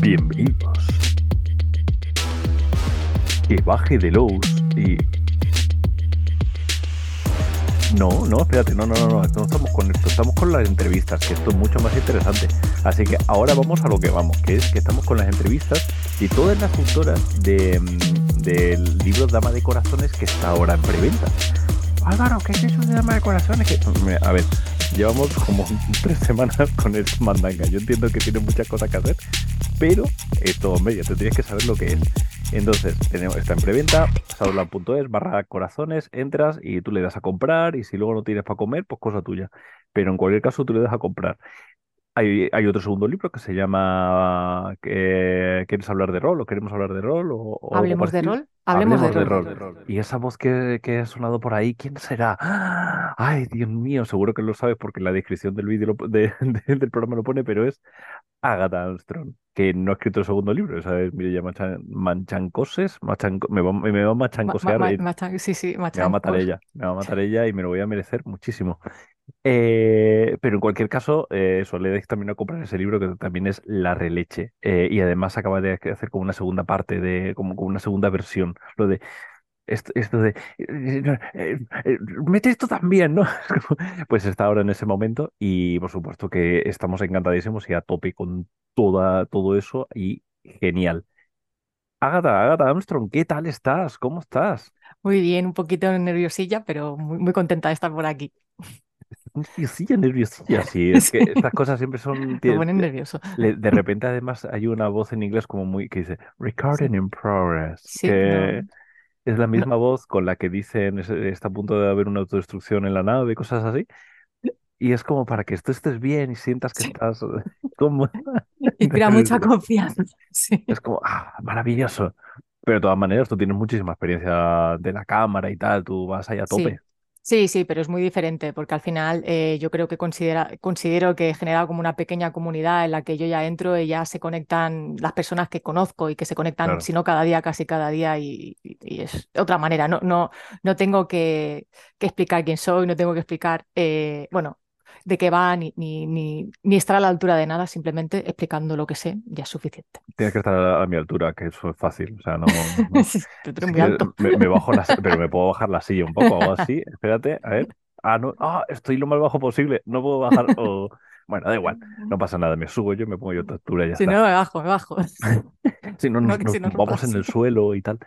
Bienvenidos. Que baje de Lowe's y. No, no, espérate, no, no, no, no, estamos con esto, estamos con las entrevistas, que esto es mucho más interesante. Así que ahora vamos a lo que vamos, que es que estamos con las entrevistas y todas las autoras de, mm, del libro Dama de Corazones que está ahora en preventa. Álvaro, ¿qué es eso de Dama de Corazones? Mira, a ver, llevamos como tres semanas con el mandanga. Yo entiendo que tiene muchas cosas que hacer, pero esto, hombre, ya tendrías que saber lo que es. Entonces, tenemos, está en preventa, saula.es, barra corazones, entras y tú le das a comprar y si luego no tienes para comer, pues cosa tuya. Pero en cualquier caso, tú le das a comprar. Hay, hay otro segundo libro que se llama eh, ¿Quieres hablar de rol? ¿O queremos hablar de rol? O, ¿Hablemos de rol? Hablemos de Hablemos de rol. rol. Y esa voz que, que ha sonado por ahí, ¿quién será? ¡Ah! Ay, Dios mío, seguro que lo sabes porque la descripción del vídeo de- del programa lo pone, pero es Agatha Armstrong, que no ha escrito el segundo libro, esa es Mireia Machan- Manchancoses, me va, me va a Ma- ma- machancosear, ma- machan- sí, sí, me va a matar ella, me va a matar ella y me lo voy a merecer muchísimo. Eh, pero en cualquier caso, eh, también a comprar ese libro que también es La Releche. eh, y además acaba de hacer como una segunda parte, de, como, una segunda versión. Lo de esto, esto de eh, mete esto también, ¿no? Pues está ahora en ese momento y por supuesto que estamos encantadísimos y a tope con toda, todo eso y genial. Agatha, Agatha Armstrong, ¿qué tal estás? ¿Cómo estás? Muy bien, un poquito nerviosilla, pero muy, muy contenta de estar por aquí. Nerviosilla, nerviosilla, sí, es que estas cosas siempre son, me tie- pone nervioso. de repente además hay una voz en inglés como muy, que dice, recording Sí, in progress, sí, que no, es la no. misma voz con la que dicen, "Es- está a punto de haber una autodestrucción en la nave, cosas así. Y es como para que tú estés bien y sientas que Sí. estás como... Y crea mucha confianza. Sí, Es como, ah, maravilloso. Pero de todas maneras, tú tienes muchísima experiencia de la cámara y tal, tú vas ahí a tope. Sí, sí, pero es muy diferente porque al final eh, yo creo que considera, considero que he generado como una pequeña comunidad en la que yo ya entro y ya se conectan las personas que conozco y que se conectan, Claro. si no cada día, casi cada día y es otra manera. No, no, no tengo que, que explicar quién soy, no tengo que explicar, eh, bueno, de qué va, ni, ni, ni, ni estar a la altura de nada, simplemente explicando lo que sé ya es suficiente. Tienes que estar a, a mi altura, que eso es fácil. O sea, no. Sí, muy alto. me, me bajo la, pero me puedo bajar la silla un poco, algo así. Espérate, a ver. Ah, no, ah, estoy lo más bajo posible. No puedo bajar. o- Bueno, da igual, no pasa nada. Me subo yo, me pongo yo a tu altura y ya Si está. no, me bajo, me bajo. Si no, No, nos, que nos si no, tumbamos en el suelo y tal.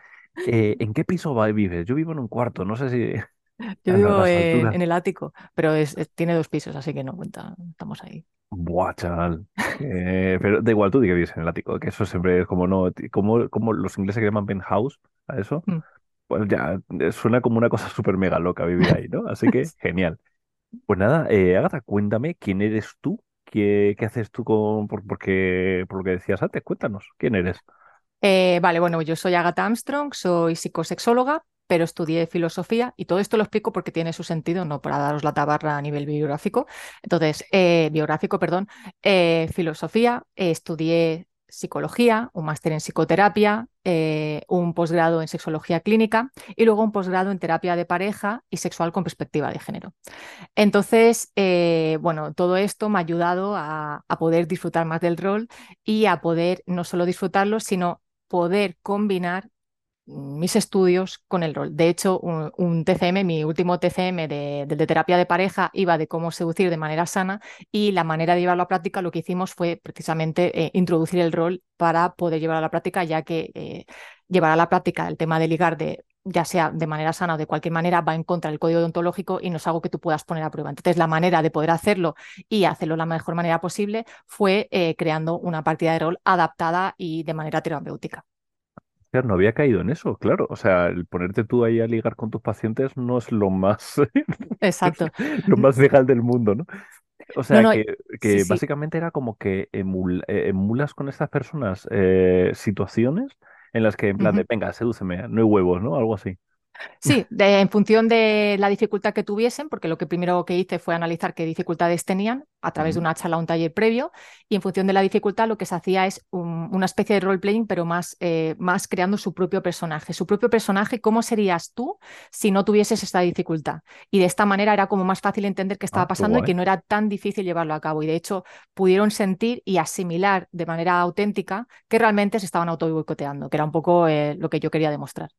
Eh, ¿en qué piso vives? Yo vivo en un cuarto, no sé si Yo vivo las en, el ático, pero es, es- tiene dos pisos, así que no cuenta, estamos ahí. Buah, chaval. Eh, pero da igual, tú di que vives en el ático, que eso siempre es como no, como, como los ingleses que llaman penthouse a eso. Mm. Pues ya, eh, suena como una cosa súper mega loca vivir ahí, ¿no? Así que genial. Pues nada, eh, Agatha, cuéntame quién eres tú, qué, qué haces tú con, por, porque, por lo que decías antes, cuéntanos, ¿quién eres? Eh, vale, bueno, yo soy Agatha Armstrong, soy psicosexóloga, pero estudié filosofía y todo esto lo explico porque tiene su sentido, no para daros la tabarra a nivel biográfico. Entonces, eh, biográfico, perdón, eh, filosofía, eh, estudié psicología, un máster en psicoterapia, un posgrado en sexología clínica y luego un posgrado en terapia de pareja y sexual con perspectiva de género. Entonces, bueno, todo esto me ha ayudado a poder disfrutar más del rol y a poder no solo disfrutarlo, sino poder combinar mis estudios con el rol. De hecho, un, TCM, mi último TCM de, de- terapia de pareja, iba de cómo seducir de manera sana y la manera de llevarlo a práctica lo que hicimos fue precisamente eh, introducir el rol para poder llevar a la práctica, ya que eh, llevar a la práctica el tema de ligar de ya sea de manera sana o de cualquier manera, va en contra del código deontológico y no es algo que tú puedas poner a prueba. Entonces, la manera de poder hacerlo y hacerlo de la mejor manera posible fue eh, creando una partida de rol adaptada y de manera terapéutica. Claro, no había caído en eso, claro. O sea, el ponerte tú ahí a ligar con tus pacientes no es lo más, Exacto. lo más legal del mundo, ¿no? O sea, no, que, que sí. básicamente era como que eh, emulas con estas personas eh, situaciones en las que en plan de, venga, sedúceme, no hay huevos, ¿no? Algo así. Sí, en función de la dificultad que tuviesen, porque lo que primero que hice fue analizar qué dificultades tenían a través de una charla o un taller previo, y en función de la dificultad lo que se hacía es una especie de role-playing, pero más, eh, más creando su propio personaje. Su propio personaje, ¿cómo serías tú si no tuvieses esta dificultad? Y de esta manera era como más fácil entender qué estaba ah, pasando y que no era tan difícil llevarlo a cabo. Y de hecho pudieron sentir y asimilar de manera auténtica que realmente se estaban auto boicoteando, que era un poco eh, lo que yo quería demostrar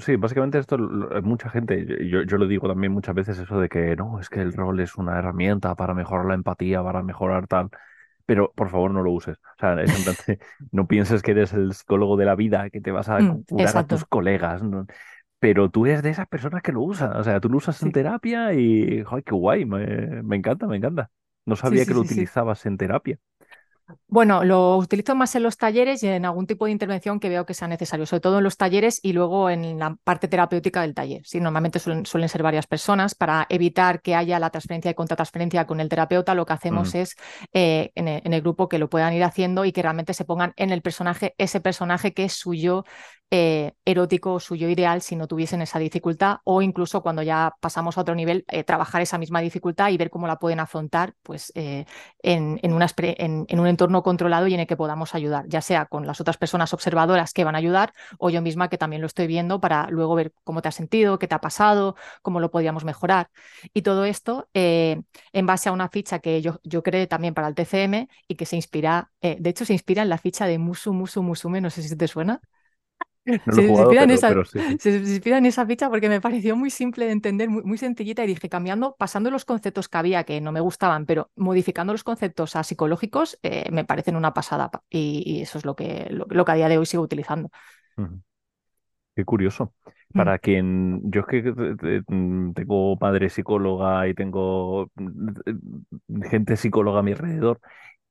sí, básicamente esto, mucha gente, yo, yo lo digo también muchas veces eso de que no, es que el rol es una herramienta para mejorar la empatía, para mejorar tal, pero por favor no lo uses. O sea, no pienses que eres el psicólogo de la vida, que te vas a mm, curar a tus colegas, pero tú eres de esas personas que lo usan, o sea, tú lo usas en terapia y, ¡ay, qué guay! Me, me encanta, me encanta. No sabía que lo utilizabas en terapia. Bueno, lo utilizo más en los talleres y en algún tipo de intervención que veo que sea necesario, sobre todo en los talleres y luego en la parte terapéutica del taller. Sí, normalmente suelen, ser varias personas. Para evitar que haya la transferencia y contratransferencia con el terapeuta, lo que hacemos es eh, en, el, en, el, grupo que lo puedan ir haciendo y que realmente se pongan en el personaje, ese personaje que es suyo eh, erótico suyo ideal si no tuviesen esa dificultad o incluso cuando ya pasamos a otro nivel, eh, trabajar esa misma dificultad y ver cómo la pueden afrontar pues, eh, en, en, en, un entorno controlado y en el que podamos ayudar, ya sea con las otras personas observadoras que van a ayudar o yo misma que también lo estoy viendo para luego ver cómo te has sentido, qué te ha pasado, cómo lo podríamos mejorar. Y todo esto en base a una ficha que yo, yo creé también para el TCM y que se inspira, de hecho se inspira en la ficha de Musu Musu Musume, no sé si te suena. No se, inspiran en esa ficha porque me pareció muy simple de entender, muy, sencillita y dije, cambiando, pasando los conceptos que había que no me gustaban, pero modificando los conceptos a psicológicos, eh, me parecen una pasada y, eso es lo que, lo, que a día de hoy sigo utilizando. Qué curioso. Mm. Para quien, yo es que mm, tengo padre psicóloga y tengo mm, gente psicóloga a mi alrededor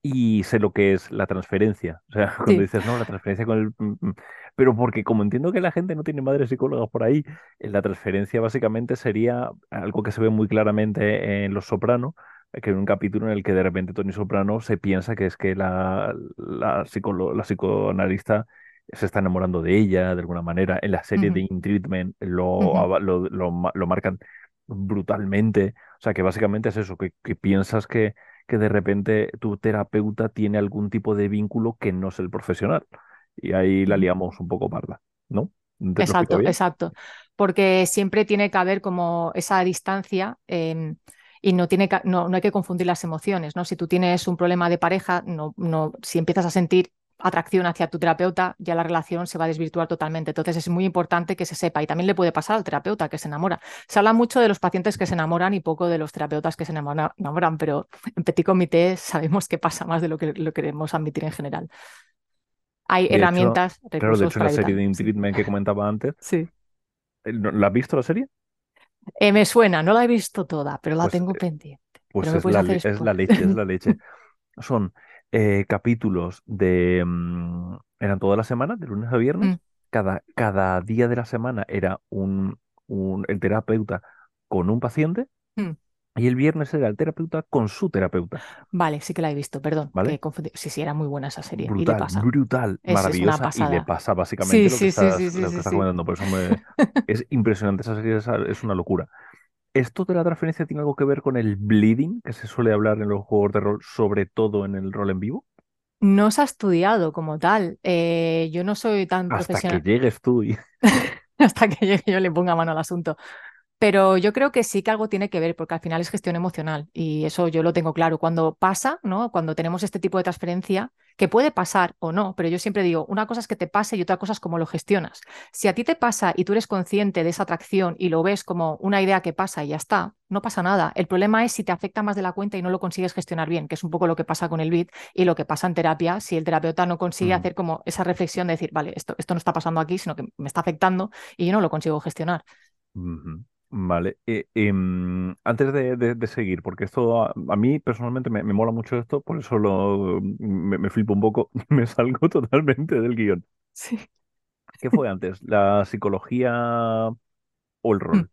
y sé lo que es la transferencia. O sea, cuando dices, no, la transferencia con el pero porque como entiendo que la gente no tiene madres psicólogas por ahí, la transferencia básicamente sería algo que se ve muy claramente en Los Soprano, que en un capítulo en el que de repente Tony Soprano se piensa que es que la, la, la psicoanalista se está enamorando de ella de alguna manera. En la serie de In Treatment lo, lo, lo, marcan brutalmente. O sea, que básicamente es eso, que, que piensas que, que de repente tu terapeuta tiene algún tipo de vínculo que no es el profesional y ahí la liamos un poco parda, ¿no? Exacto, exacto. Porque siempre tiene que haber como esa distancia em, y no, tiene no, no, hay que confundir las emociones, ¿no? Si tú tienes un problema de pareja, no, no, si empiezas a sentir atracción hacia tu terapeuta, ya la relación se va a desvirtuar totalmente. Entonces es muy importante que se sepa y también le puede pasar al terapeuta que se enamora. Se habla mucho de los pacientes que se enamoran y poco de los terapeutas que se enamoran, pero en Petit Comité sabemos que pasa más de lo que lo queremos admitir en general hay herramientas, Claro, de hecho, la serie de Treatment que comentaba antes. Sí. Eh, ¿La has visto la serie? Eh, me suena, no la he visto toda, pero la pues, tengo eh, pendiente. Pues es, la, leche, es la leche. Son capítulos de. Mm, eran toda la semana, de lunes a viernes. Mm. Cada, cada día de la semana era un, un, el terapeuta con un paciente. Mm. Y el viernes era el terapeuta con su terapeuta. Vale, sí que la he visto, perdón. ¿Vale? Sí, sí, era muy buena esa serie. Brutal, y le pasa. brutal, maravillosa. y le pasa básicamente lo que estás, lo que comentando. Por eso es impresionante, esa serie es, una locura. ¿Esto de la transferencia tiene algo que ver con el bleeding que se suele hablar en los juegos de rol, sobre todo en el rol en vivo? No se ha estudiado como tal. Eh, yo no soy tan Hasta profesional. que llegues tú y... Hasta que llegue yo le ponga mano al asunto. Pero yo creo que sí que algo tiene que ver, porque al final es gestión emocional y eso yo lo tengo claro. Cuando pasa, ¿no? Cuando tenemos este tipo de transferencia, que puede pasar o no, pero yo siempre digo, una cosa es que te pase y otra cosa es cómo lo gestionas. Si a ti te pasa y tú eres consciente de esa atracción y lo ves como una idea que pasa y ya está, no pasa nada. El problema es si te afecta más de la cuenta y no lo consigues gestionar bien, que es un poco lo que pasa con el BIT y lo que pasa en terapia si el terapeuta no consigue mm. hacer como esa reflexión de decir, vale, esto, esto no está pasando aquí, sino que me está afectando y yo no lo consigo gestionar. Vale, eh, em, antes de, seguir, porque esto a, mí personalmente me, mola mucho esto, por eso lo, me, flipo un poco, me salgo totalmente del guion. Sí. ¿Qué fue antes? ¿La psicología o el mm. rol?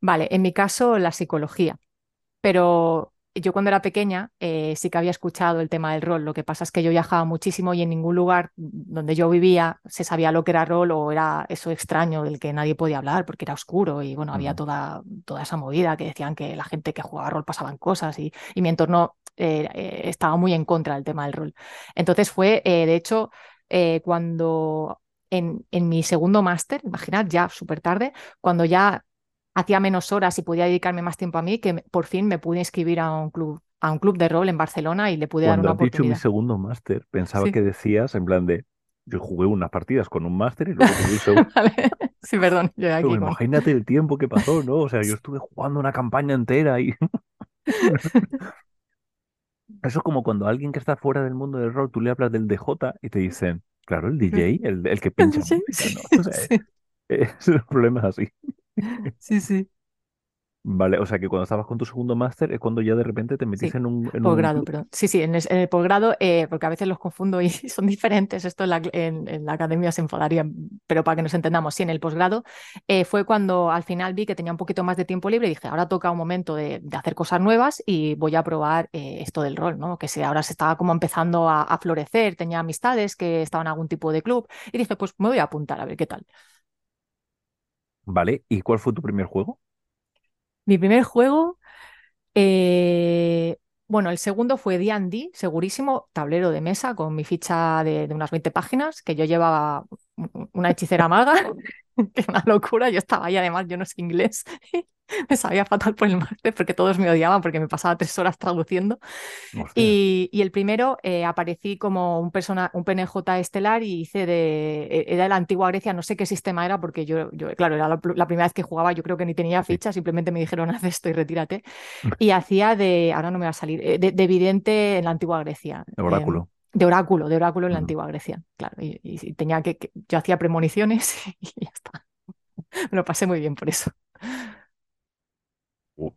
Vale, en mi caso la psicología, pero yo cuando era pequeña eh, sí que había escuchado el tema del rol. Lo que pasa es que yo viajaba muchísimo y en ningún lugar donde yo vivía se sabía lo que era rol o era eso extraño del que nadie podía hablar porque era oscuro y bueno, había toda, toda esa movida que decían que la gente que jugaba rol pasaban cosas y, y mi entorno eh, eh, estaba muy en contra del tema del rol. Entonces fue, de hecho, cuando en, en, mi segundo máster, imaginad, ya súper tarde, cuando ya hacía menos horas y podía dedicarme más tiempo a mí, que por fin me pude inscribir a un club, a un club de rol en Barcelona y le pude dar una Cuando has dicho mi oportunidad. segundo máster, pensaba Sí. que decías en plan de, yo jugué unas partidas con un máster y luego tuve un segundo. Vale. Sí, perdón, yo Pero aquí con... imagínate el tiempo que pasó, ¿no? O sea, yo estuve jugando una campaña entera y eso es como cuando a alguien que está fuera del mundo del rol, tú le hablas del DJ y te dicen, claro, el DJ, el, el que pincha Sí, música, ¿no? O sea, sí, es, el problema es así. sí, sí. Vale, o sea que cuando estabas con tu segundo máster es cuando ya de repente te metiste Sí, en un, en posgrado, perdón. Sí, sí, en, el posgrado, eh, porque a veces los confundo y son diferentes, esto en la, en- en la academia se enfadarían, pero para que nos entendamos, sí, en el posgrado eh, fue cuando al final vi que tenía un poquito más de tiempo libre y dije, ahora toca un momento de, de hacer cosas nuevas y voy a probar eh, esto del rol, ¿no? Que se, ahora se estaba como empezando a, a florecer, tenía amistades que estaban en algún tipo de club y dije, pues me voy a apuntar a ver qué tal. Vale, ¿y cuál fue tu primer juego? Mi primer juego, eh, bueno, el segundo fue D&D, segurísimo, tablero de mesa con mi ficha de, unas 20 páginas, que yo llevaba un- una hechicera maga, que una locura, yo estaba ahí, además yo no sé inglés, me sabía fatal por el máster porque todos me odiaban porque me pasaba tres horas traduciendo. Y, y el primero eh, aparecí como un, persona, un PNJ estelar y hice de. e- Era de la antigua Grecia, no sé qué sistema era, porque yo, yo claro, era la, la primera vez que jugaba, yo creo que ni tenía ficha, simplemente me dijeron haz esto y retírate. Y hacía de. Ahora no me va a salir, eh, de, de vidente en la antigua Grecia. El em, oráculo. de oráculo, de oráculo en la antigua Grecia, claro. Y, tenía que, que- Yo hacía premoniciones y ya está. Me lo pasé muy bien por eso. Uh,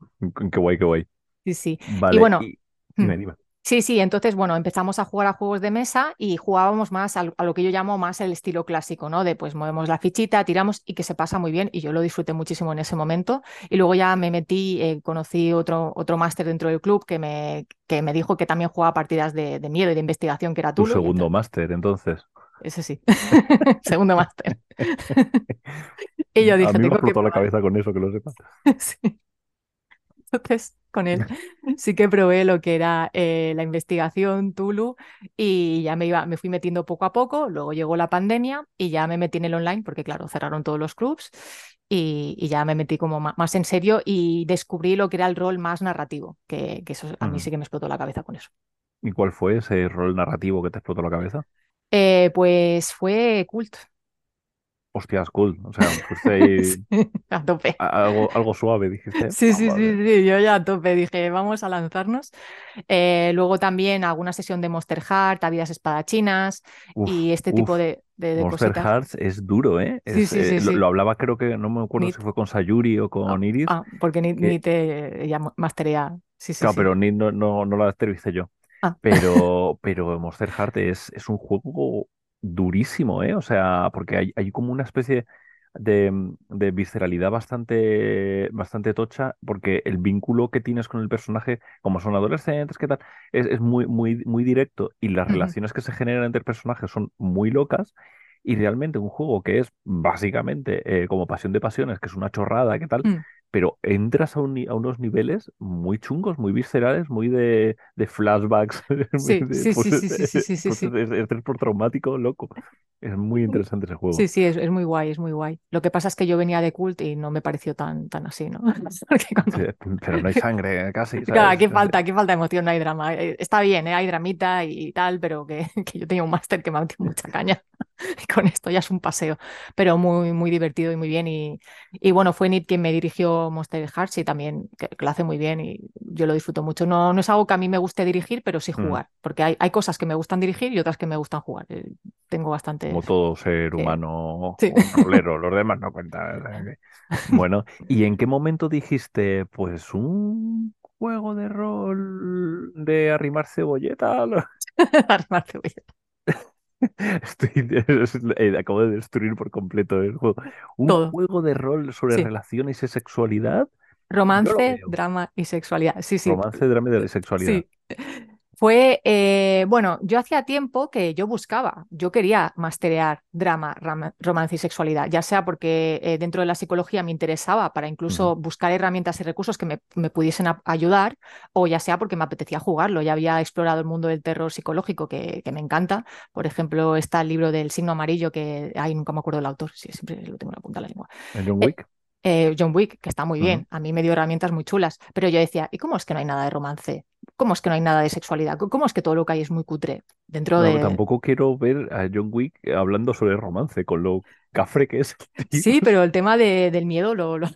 qué guay, qué guay. Sí, sí. Y Vale, bueno. y dime, dime. Sí, sí, entonces, bueno, empezamos a jugar a juegos de mesa y jugábamos más a, lo que yo llamo más el estilo clásico, ¿no? De pues movemos la fichita, tiramos y que se pasa muy bien y yo lo disfruté muchísimo en ese momento. Y luego ya me metí, eh, conocí otro, otro máster dentro del club que me, que me dijo que también jugaba partidas de, de miedo y de investigación, que era Tu Tulu. y segundo máster, entonces. ese sí, segundo máster. Y yo A dije, mí me explotó la cabeza con eso, que lo sepas. Sí. Entonces, con él sí que probé lo que era eh, la investigación Tulu y ya me iba, me fui metiendo poco a poco. Luego llegó la pandemia y ya me metí en el online porque, claro, cerraron todos los clubs y, y ya me metí como más, en serio y descubrí lo que era el rol más narrativo, que, que eso a mí Mm. sí que me explotó la cabeza con eso. ¿Y cuál fue ese rol narrativo que te explotó la cabeza? Eh, pues fue cult. Hostias, cool. O sea, fuiste ahí Sí, a tope. algo, algo suave, dijiste. Sí, sí, "Vamos a sí, ver". sí, yo ya a tope dije, vamos a lanzarnos. Eh, luego también alguna sesión de Monster Heart, habidas espadachinas Uf, y este tipo de, de- de Monster cositas. Hearts es duro, ¿eh? Sí, sí, eh, sí, lo, sí. lo hablaba, creo que, no me acuerdo si fue con Sayuri o Ah, con Iris, ah, porque ni, ni que, te ya masterea. Sí, sí, claro, sí. pero ni, no, no, no la entrevisté yo. Ah, Pero, pero Monster Heart es, es un juego durísimo, ¿eh? O sea, porque hay, hay como una especie de, de visceralidad bastante, bastante tocha, porque el vínculo que tienes con el personaje, como son adolescentes, ¿qué tal? Es, es muy, muy, muy directo y las relaciones que se generan entre personajes son muy locas. Y realmente un juego que es básicamente eh, como Pasión de Pasiones, que es una chorrada, ¿qué tal? mm. Pero entras a, un a unos niveles muy chungos, muy viscerales, muy de, de flashbacks, Sí, de, sí, pues, sí, sí, sí, sí, sí, sí, pues, sí. de estrés postraumático, loco. Es muy interesante ese Sí, juego. sí, es, es muy guay, es muy guay. Lo que pasa es que yo venía de cult y no me pareció tan, tan así, ¿no? Cuando, Sí, pero no hay sangre casi, Claro, ¿sabes? aquí falta, aquí falta emoción, no hay drama. Eh, Está bien, ¿eh? Hay dramita y tal, pero que, que yo tenía un máster que me ha metido mucha caña. Y con esto ya es un paseo, pero muy, muy divertido y muy bien. Y, y bueno, fue Nid quien me dirigió Monster Hearts y también que, que lo hace muy bien y yo lo disfruto mucho. No, no es algo que a mí me guste dirigir, pero sí Mm, jugar, porque hay, hay cosas que me gustan dirigir y otras que me gustan jugar. Eh, Tengo Como bastantes... todo ser humano, sí. un rolero, los demás no cuentan. Bueno, ¿y en qué momento dijiste, pues un juego de rol de arrimar cebolleta? Armar cebolla. Estoy, es- eh, acabo de destruir por completo el juego. Un Todo. juego de rol sobre Sí. relaciones y sexualidad Romance, drama y sexualidad. Sí, sí. Romance, drama y sexualidad. Sí. Fue, eh, bueno, yo hacía tiempo que yo buscaba, yo quería masterear drama, romance y sexualidad, ya sea porque eh, dentro de la psicología me interesaba para incluso buscar herramientas y recursos que me, pudiesen ayudar, o ya sea porque me apetecía jugarlo, ya había explorado el mundo del terror psicológico que, me encanta. Por ejemplo, está el libro del signo amarillo que, ay, nunca me acuerdo del autor, sí, siempre lo tengo en la punta de la lengua. John Wick? Eh, John Wick, que está muy bien, a mí me dio herramientas muy chulas, pero yo decía, ¿y cómo es que no hay nada de romance? ¿Cómo es que no hay nada de sexualidad? ¿Cómo es que todo lo que hay es muy cutre? Dentro de... Tampoco quiero ver a John Wick hablando sobre romance, con lo cafre que es. Sí, pero el tema del miedo lo, lo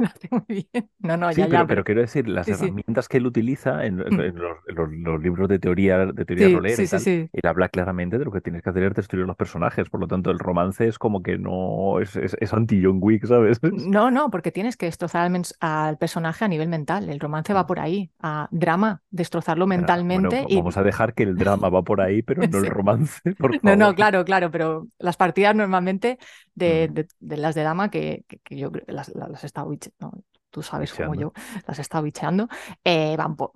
hace muy bien. No, no, sí, ya, pero, quiero decir, las herramientas que él utiliza en, mm. los, libros de teoría, de teoría rolera y tal, él habla claramente de lo que tienes que hacer es destruir los personajes. Por lo tanto, el romance es como que no es, es, anti-John Wick, ¿sabes? No, no, porque tienes que destrozar al, personaje a nivel mental. El romance va mm. por ahí, a drama, destrozarlo mentalmente. y... Vamos a dejar que el drama va por ahí, pero no el romance, No, no, claro, claro, pero las partidas normalmente de, mm. las de dama que, yo las, las, tú sabes como yo, las he estado bicheando, eh, van, por,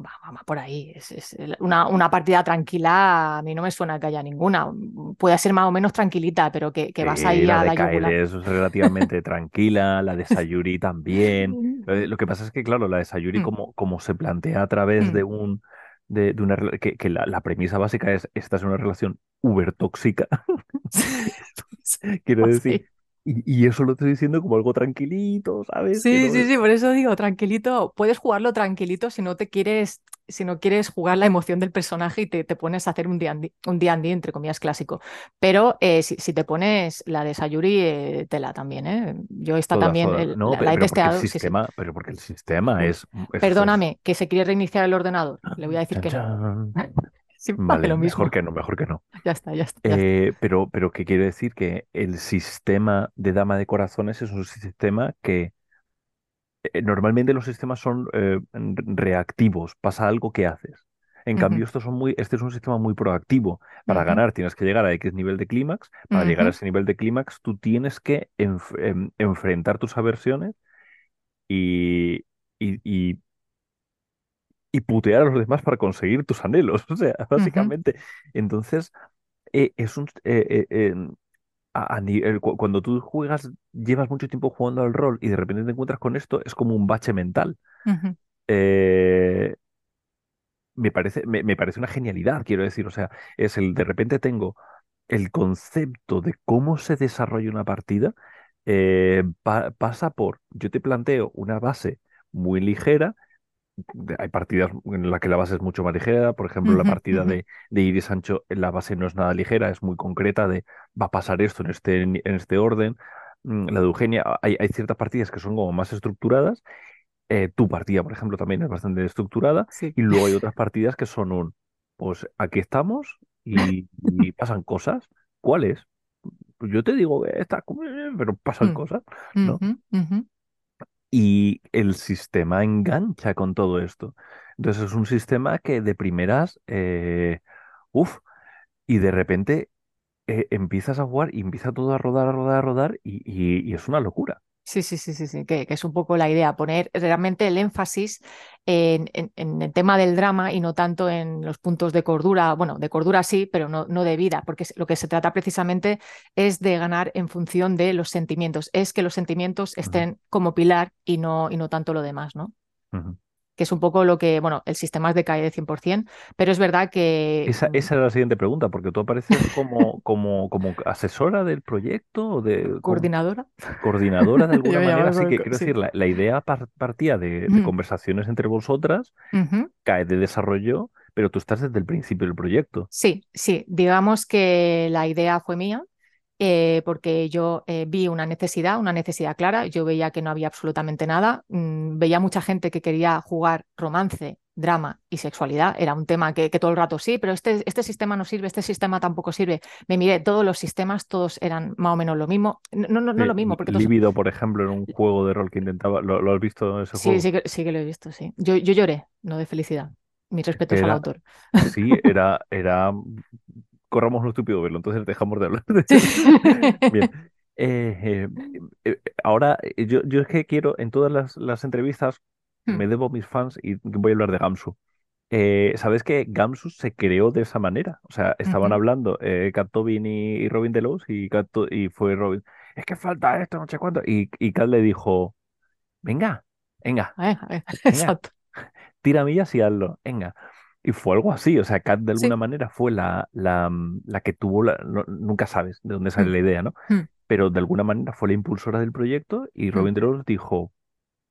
por ahí. Es, una, una, partida tranquila, a mí no me suena que haya ninguna. Puede ser más o menos tranquilita, pero que, que vas ahí la a la yugular. es relativamente tranquila, la de Sayuri también. Lo que pasa es que, claro, la de Sayuri, mm. como, como se plantea a través de mm. un de, una que, que la, premisa básica es esta es una relación uber tóxica. Quiero pues decir, y, eso lo estoy diciendo como algo tranquilito, ¿sabes? Sí, sí, sí, por eso digo, tranquilito, puedes jugarlo tranquilito si no te quieres, si no quieres jugar la emoción del personaje y te, te pones a hacer un día un día entre comillas, clásico. Pero eh, si, si, te pones la de Sayuri, eh, tela también, ¿eh? Yo esta también la, he testeado. sistema, Pero porque el sistema es... Perdóname, que se quiere reiniciar el ordenador. Le voy a decir que no. Vale, Mejor que no, mejor que no. Ya está, ya está. Eh, pero, pero ¿qué quiere decir? Que el sistema de dama de corazones es un sistema que eh, normalmente los sistemas son eh, reactivos, pasa algo que haces. En cambio, estos son muy, este es un sistema muy proactivo. Para ganar tienes que llegar a X nivel de clímax. Para llegar a ese nivel de clímax, tú tienes que em, enfrentar tus aversiones y, y, y putear a los demás para conseguir tus anhelos, o sea, básicamente. Entonces, eh, es un... Eh, eh, cuando tú juegas, llevas mucho tiempo jugando al rol y de repente te encuentras con esto, es como un bache mental. me parece, me, parece una genialidad, quiero decir, o sea, es el de repente tengo el concepto de cómo se desarrolla una partida, pasa por, yo te planteo una base muy ligera hay partidas en las que la base es mucho más ligera, por ejemplo, la partida de, de Iris Sancho, la base no es nada ligera, es muy concreta de va a pasar esto en este, en este orden. Mm, la de Eugenia, hay, hay ciertas partidas que son como más estructuradas. Eh, tu partida, por ejemplo, también es bastante estructurada. Y luego hay otras partidas que son un, pues aquí estamos y, pasan cosas. ¿Cuáles? Pues yo te digo que está, pero pasan mm. cosas, ¿no? Y el sistema engancha con todo esto. Entonces es un sistema que de primeras, eh, uff, y de repente eh, empiezas a jugar y empieza todo a rodar, a rodar, a rodar y es una locura. Sí, sí, sí, sí, sí, que, es un poco la idea, poner realmente el énfasis en, el tema del drama y no tanto en los puntos de cordura, bueno, de cordura sí, pero no, no de vida, porque lo que se trata precisamente es de ganar en función de los sentimientos, es que los sentimientos estén como pilar y no, y no tanto lo demás, ¿no? Que es un poco lo que, bueno, el sistema es de cae de 100%, pero es verdad que... Esa, mm esa era la siguiente pregunta, porque tú apareces como, como, como asesora del proyecto o de... Coordinadora. Coordinadora de alguna manera, así que quiero decir, la, idea partía de, conversaciones entre vosotras, cae de desarrollo, pero tú estás desde el principio del proyecto. Sí, sí, digamos que la idea fue mía, eh, porque yo eh, vi una necesidad, una necesidad clara, yo veía que no había absolutamente nada, mm, veía mucha gente que quería jugar romance, drama y sexualidad, era un tema que, todo el rato sí, pero este, este sistema no sirve, este sistema tampoco sirve. Me miré, todos los sistemas, todos eran más o menos lo mismo, no, no, no lo mismo. Porque Líbido, por ejemplo, en un juego de rol que intentaba, ¿lo, has visto ese sí, juego? Sí, sí que lo he visto, sí. Yo, yo lloré, no de felicidad. Mis respetos al autor. Sí, era, era corramos un estúpido verlo, entonces dejamos de hablar. Bien. Eh, eh, eh, ahora, yo, yo es que quiero en todas las, las entrevistas Hmm. me debo a mis fans y voy a hablar de Gamsu. Eh, ¿sabes que Gamsu se creó de esa manera? O sea, estaban hablando eh, Kat Tobin y, y Robin Delos y, y fue Robin, es que falta esto, no sé cuánto. Y, y Kat le dijo, venga, venga, Eh, eh, venga, Exacto. tira millas y hazlo, venga. Y fue algo así, o sea, Kat de alguna Sí. manera fue la, la, mm, la que tuvo, la, no- nunca sabes de dónde sale Hmm, la idea, ¿no? hmm, Pero de alguna manera fue la impulsora del proyecto y Robin Delos dijo,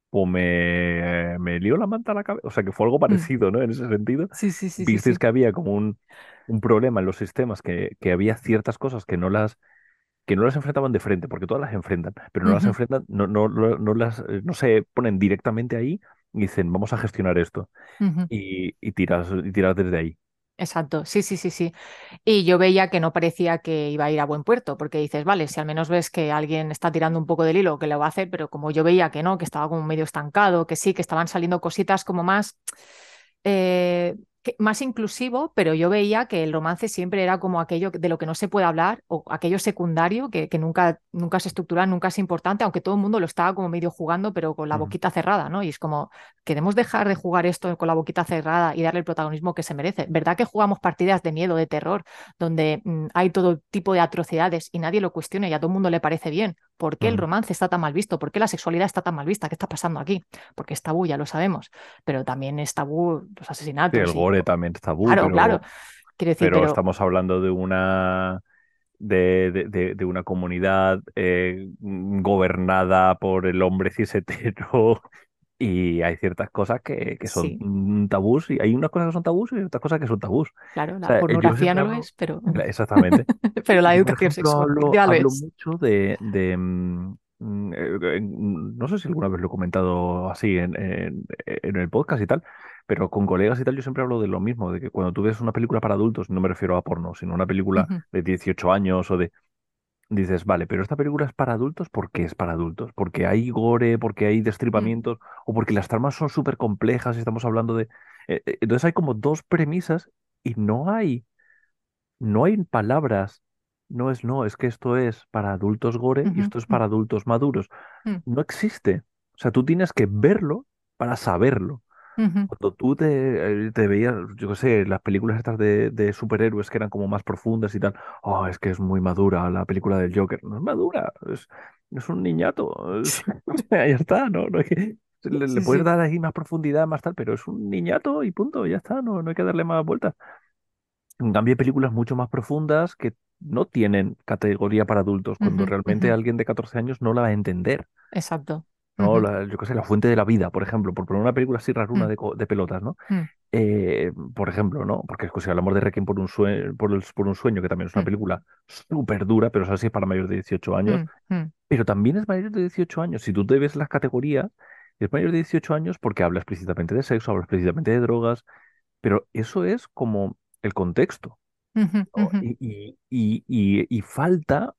pues me, me lió la manta a la cabeza, o sea, que fue algo parecido, ¿no? En ese sentido, Sí, sí, sí, visteis sí. que había como un, un problema en los sistemas, que, que había ciertas cosas que no las que no las enfrentaban de frente, porque todas las enfrentan, pero no las enfrentan, no, no, no, no las, eh, no se ponen directamente ahí y dicen, vamos a gestionar esto y, y tiras, y tiras desde ahí. Exacto, sí, sí, sí, sí. Y yo veía que no parecía que iba a ir a buen puerto, porque dices, vale, si al menos ves que alguien está tirando un poco del hilo, que lo va a hacer, pero como yo veía que no, que estaba como medio estancado, que sí, que estaban saliendo cositas como más, eh, que- más inclusivo, pero yo veía que el romance siempre era como aquello de lo que no se puede hablar o aquello secundario que, que nunca, nunca se estructura, nunca es importante, aunque todo el mundo lo estaba como medio jugando, pero con la boquita cerrada, ¿no? Y es como, queremos dejar de jugar esto con la boquita cerrada y darle el protagonismo que se merece. ¿Verdad que jugamos partidas de miedo, de terror, donde mm, hay todo tipo de atrocidades y nadie lo cuestiona y a todo el mundo le parece bien? ¿Por qué el romance está tan mal visto? ¿Por qué la sexualidad está tan mal vista? ¿Qué está pasando aquí? Porque es tabú, ya lo sabemos, pero también es tabú los Sí, el es tabú, Claro, claro. pero, Quiero decir, pero pero estamos hablando de una de, de, de- de una comunidad eh, gobernada por el hombre cis hetero y hay ciertas cosas que, que son sí, tabús y hay unas cosas que son tabús y otras cosas que son tabús. claro, O la sea, pornografía no lo es, pero, exactamente, pero la educación ejemplo sexual hablo, ya lo hablo es. mucho de, de, mm, eh, no sé si alguna vez lo he comentado así en, en, en el podcast y tal, pero con colegas y tal yo siempre hablo de lo mismo, de que cuando tú ves una película para adultos, no me refiero a porno, sino una película de 18 años o de Dices, vale, pero esta película es para adultos, ¿por qué es para adultos? ¿Porque hay gore, porque hay mm, destripamientos o porque las tramas son súper complejas y estamos hablando de... eh, eh, entonces hay como dos premisas y no hay, no hay palabras. No es, no, es que esto es para adultos gore y esto es mm, para adultos maduros. mm, No existe. O sea, tú tienes que verlo para saberlo. Cuando tú te, eh, te veías, yo qué sé, las películas estas de, de superhéroes que eran como más profundas y tal, oh, es que es muy madura la película del Joker. No es madura, es, es un niñato. es- ya está, ¿no? No hay que, le, puedes sí. dar ahí más profundidad, más tal, pero es un niñato y punto, ya está, no, no hay que darle más vueltas. En cambio, hay películas mucho más profundas que no tienen categoría para adultos, cuando realmente alguien de 14 años no la va a entender. Exacto. ¿No? La- yo qué sé, La Fuente de la Vida, por ejemplo, por poner una película así raruna mm, de, de pelotas, ¿no? mm, Eh, por ejemplo, ¿no? Porque si hablamos de Requiem por un sueño, por, el- por un sueño, que también es una mm, película súper dura, pero es así para mayores de 18 años, pero también es mayor de 18 años. Si tú te ves las categorías, es mayor de 18 años porque habla explícitamente de sexo, habla explícitamente de drogas, pero eso es como el contexto. y, y- y falta,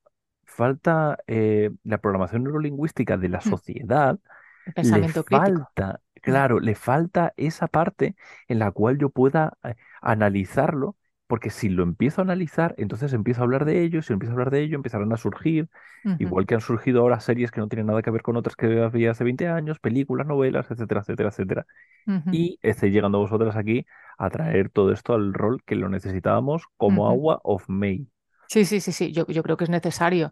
falta eh, la programación neurolingüística de la mm. sociedad El le pensamiento crítico. falta, Mm, claro, le falta esa parte en la cual yo pueda eh, analizarlo, porque si lo empiezo a analizar, entonces empiezo a hablar de ello, si empiezo a hablar de ello, empezarán a surgir, igual que han surgido ahora series que no tienen nada que ver con otras que había hace 20 años, películas, novelas, etcétera, etcétera, etcétera. Y estoy llegando vosotras aquí a traer todo esto al rol que lo necesitábamos como agua of May. Sí, sí, sí, sí, yo, yo creo que es necesario.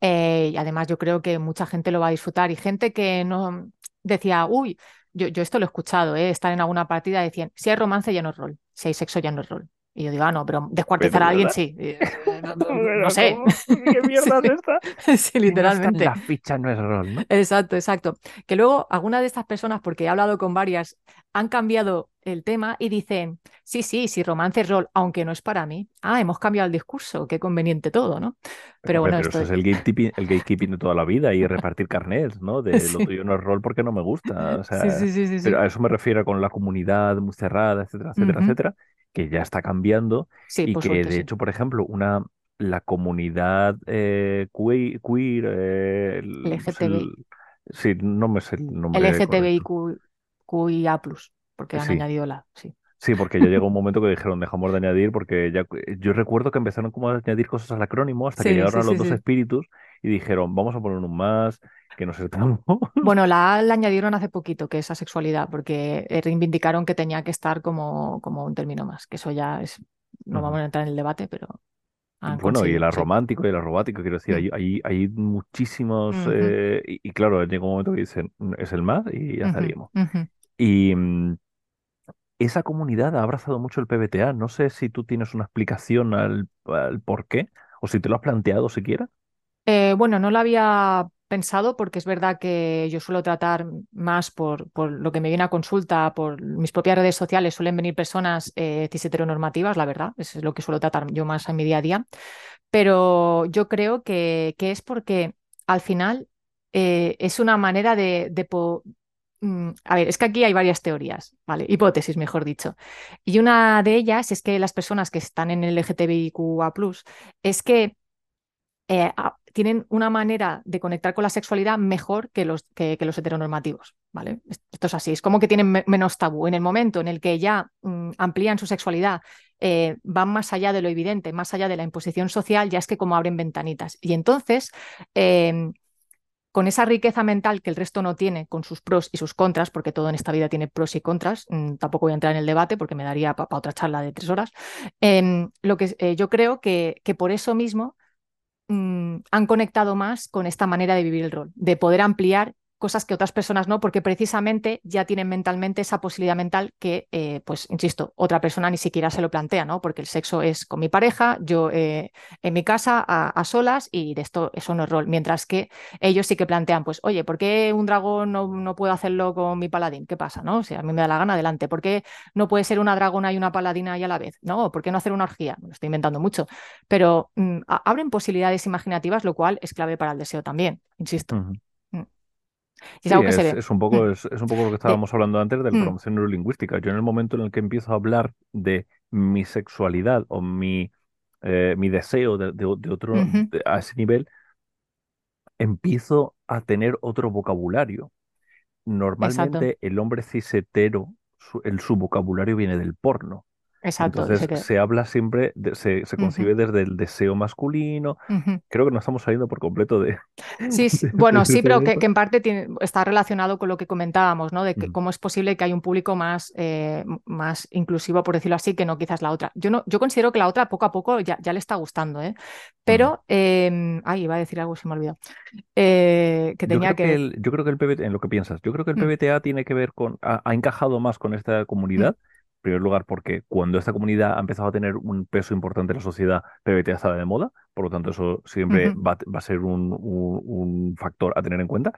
Eh, y además yo creo que mucha gente lo va a disfrutar y gente que no decía, uy, yo, yo esto lo he escuchado, ¿eh? estar en alguna partida decían, si hay romance ya no es rol, si hay sexo ya no es rol. Y yo digo, ah, no, pero descuartizar a alguien sí. Eh, no, no- no Pero, sé. ¿Qué Sí, mierda es esta? sí, literalmente. la ficha, no es rol, ¿no? Exacto, exacto. Que luego algunas de estas personas, porque he hablado con varias, han cambiado el tema y dicen, sí, sí, sí, romance es rol, aunque no es para mí. Ah, hemos cambiado el discurso, qué conveniente todo, ¿no? Pero bueno, pero esto eso es el gatekeeping, el gatekeeping de toda la vida y repartir carnets, ¿no? De lo sí, tuyo no es rol porque no me gusta. O sí, sea, sí, sí, sí, pero sí. a eso me refiero con la comunidad muy cerrada, etcétera, etcétera, etcétera, que ya está cambiando Sí, y que suerte, de sí. hecho, por ejemplo, una la comunidad eh, queer, queer eh, pues LGTBI, el- sí, no me sé el nombre. LGTBIQIA+, porque han Sí, añadido la, sí. Sí, porque ya llegó un momento que dijeron dejamos de añadir, porque ya yo recuerdo que empezaron como a añadir cosas al acrónimo hasta que llegaron a los dos espíritus y dijeron vamos a poner un más, que no sé tanto. Bueno, la A la añadieron hace poquito, que es asexualidad, porque eh, reivindicaron que tenía que estar como, como un término más, que eso ya es, no vamos a entrar en el debate, pero Bueno, y el conseguido, sí. aromántico y el arrobático, quiero decir, hay, hay, hay muchísimos, eh, y, y claro, llega un momento que dicen, "Mm, es el más y ya ujú. Y mm, esa comunidad ha abrazado mucho el PBTA, no sé si tú tienes una explicación al, al por qué, o si te lo has planteado siquiera. Eh, bueno, no lo había pensado porque es verdad que yo suelo tratar más por, por lo que me viene a consulta, por mis propias redes sociales, suelen venir personas eh, cis heteronormativas, la verdad, eso es lo que suelo tratar yo más en mi día a día, pero yo creo que, que es porque al final eh, es una manera de, Mm, A ver, es que aquí hay varias teorías, ¿vale? Hipótesis, mejor dicho. Y una de ellas es que las personas que están en el LGTBIQA+, es que eh, tienen una manera de conectar con la sexualidad mejor que los, que, los heteronormativos, ¿vale? Es- Esto es así, es como que tienen me- menos tabú. En el momento en el que ya mm, amplían su sexualidad, eh, van más allá de lo evidente, más allá de la imposición social, ya es que como abren ventanitas. Y entonces... em, con esa riqueza mental que el resto no tiene, con sus pros y sus contras, porque todo en esta vida tiene pros y contras, mm, tampoco voy a entrar en el debate porque me daría para otra charla de tres horas, em, lo que eh, yo creo que, que por eso mismo mm, han conectado más con esta manera de vivir el rol, de poder ampliar cosas que otras personas no, porque precisamente ya tienen mentalmente esa posibilidad mental que, eh, pues, insisto, otra persona ni siquiera se lo plantea, ¿no? Porque el sexo es con mi pareja, yo eh, en mi casa a, solas y de esto eso no es rol, mientras que ellos sí que plantean, pues, oye, ¿por qué un dragón no, no puedo hacerlo con mi paladín? ¿Qué pasa? ¿No? Sea, a mí me da la gana, adelante. ¿Por qué no puede ser una dragona y una paladina ahí a la vez? ¿No? ¿Por qué no hacer una orgía? Me lo estoy inventando mucho, pero mm, abren posibilidades imaginativas, lo cual es clave para el deseo también, insisto. Es Sí, algo que se es, ve. es un poco, es, es un poco lo que estábamos hablando antes de la mm, programación neurolingüística. Yo en el momento en el que empiezo a hablar de mi sexualidad o mi, eh, mi deseo de, de- de otro de- a ese nivel, empiezo a tener otro vocabulario. Exacto, Normalmente el hombre cis hetero, su, el, su vocabulario viene del porno. Exacto. Entonces que- se habla siempre, de- se, concibe desde el deseo masculino. Creo que nos estamos saliendo por completo de, Sí, sí, bueno, sí, pero que, en parte tiene- está relacionado con lo que comentábamos, ¿no? De que Ujú, cómo es posible que hay un público más, eh, más inclusivo, por decirlo así, que no quizás la otra. Yo no, yo considero que la otra poco a poco ya, ya le está gustando, ¿eh? Pero, eh, ay, iba a decir algo, se me olvidó. Eh, que Yo tenía creo que el, yo creo que el PBT, en lo que piensas, yo creo que el Mm, PBTA tiene que ver con, ha, ha encajado más con esta mm, comunidad. En primer lugar, porque cuando esta comunidad ha empezado a tener un peso importante en la sociedad, PBTA estaba de moda, por lo tanto eso siempre va, a- va a ser un, un- un factor a tener en cuenta.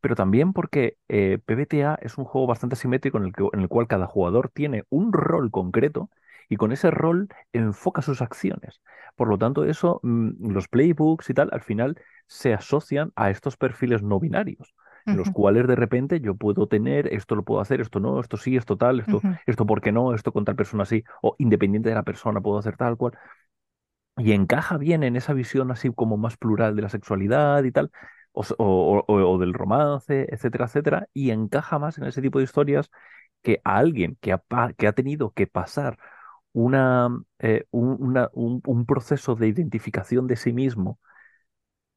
Pero también porque eh, PBTA es un juego bastante simétrico en el que, en el cual cada jugador tiene un rol concreto y con ese rol enfoca sus acciones. Por lo tanto, eso, mm, los playbooks y tal, al final se asocian a estos perfiles no binarios, en los cuales de repente yo puedo tener, esto lo puedo hacer, esto no, esto sí, esto tal, esto, esto por qué no, esto con tal persona sí, o independiente de la persona puedo hacer tal cual. Y encaja bien en esa visión así como más plural de la sexualidad y tal, o, s- o- o- o del romance, etcétera, etcétera, y encaja más en ese tipo de historias que a alguien que ha, que ha tenido que pasar una, eh, un, una- un- un proceso de identificación de sí mismo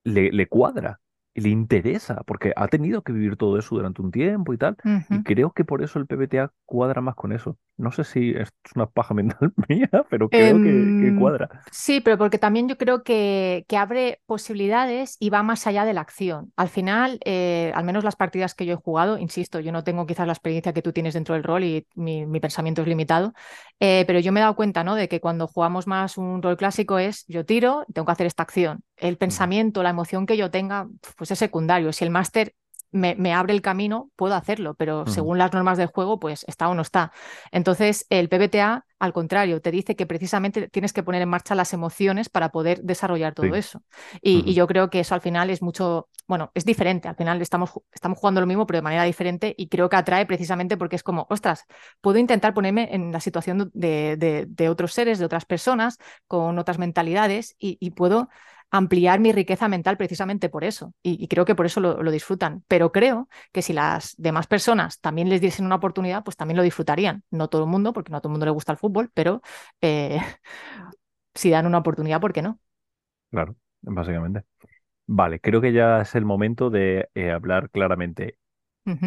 le, le cuadra, y le interesa, porque ha tenido que vivir todo eso durante un tiempo y tal, y creo que por eso el PBTA cuadra más con eso. No sé si es una paja mental mía, pero creo que, que Em, cuadra. sí, pero porque también yo creo que, que abre posibilidades y va más allá de la acción. Al final, eh, al menos las partidas que yo he jugado, insisto, yo no tengo quizás la experiencia que tú tienes dentro del rol y mi, mi pensamiento es limitado, eh, pero yo me he dado cuenta, ¿no? de que cuando jugamos más un rol clásico es yo tiro, tengo que hacer esta acción. El pensamiento, la emoción que yo tenga, pues es secundario. Si el máster me, me abre el camino, puedo hacerlo, pero según las normas del juego, pues está o no está. Entonces, el PBTA, al contrario, te dice que precisamente tienes que poner en marcha las emociones para poder desarrollar todo Sí. eso. Y, yo creo que eso al final es mucho, bueno, es diferente. Al final estamos, estamos jugando lo mismo, pero de manera diferente. Y creo que atrae precisamente porque es como, ostras, puedo intentar ponerme en la situación de, de- de otros seres, de otras personas, con otras mentalidades, y, y puedo ampliar mi riqueza mental precisamente por eso. Y, creo que por eso lo, disfrutan. Pero creo que si las demás personas también les diesen una oportunidad, pues también lo disfrutarían. No todo el mundo, porque no a todo el mundo le gusta el fútbol, pero eh, si dan una oportunidad, ¿por qué no? Claro, básicamente. Vale, creo que ya es el momento de eh, hablar claramente.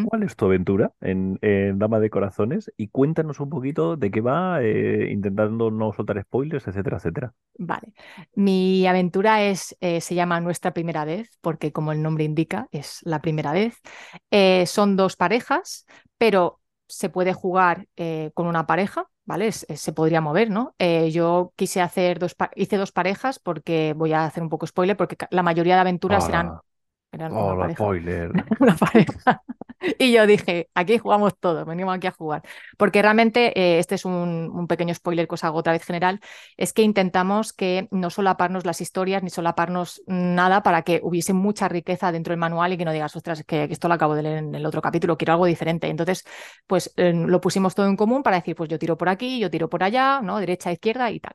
¿Cuál es tu aventura en, Dama de Corazones? Y cuéntanos un poquito de qué va, eh, intentando no soltar spoilers, etcétera, etcétera. Vale. Mi aventura es, eh, se llama Nuestra Primera Vez, porque como el nombre indica, es la primera vez. Eh, son dos parejas, pero se puede jugar con una pareja, ¿vale? se podría mover, ¿no? yo quise hacer dos, hice dos parejas porque voy a hacer un poco spoiler, porque la mayoría de aventuras eran oh, spoiler. una pareja. Y yo dije, aquí jugamos todos, venimos aquí a jugar. Porque realmente, eh, este es un, pequeño spoiler que os hago otra vez general, es que intentamos que no solaparnos las historias ni solaparnos nada para que hubiese mucha riqueza dentro del manual y que no digas, ostras, que esto lo acabo de leer en el otro capítulo, quiero algo diferente. Entonces, pues eh, lo pusimos todo en común para decir, pues yo tiro por aquí, yo tiro por allá, ¿no? Derecha, izquierda y tal.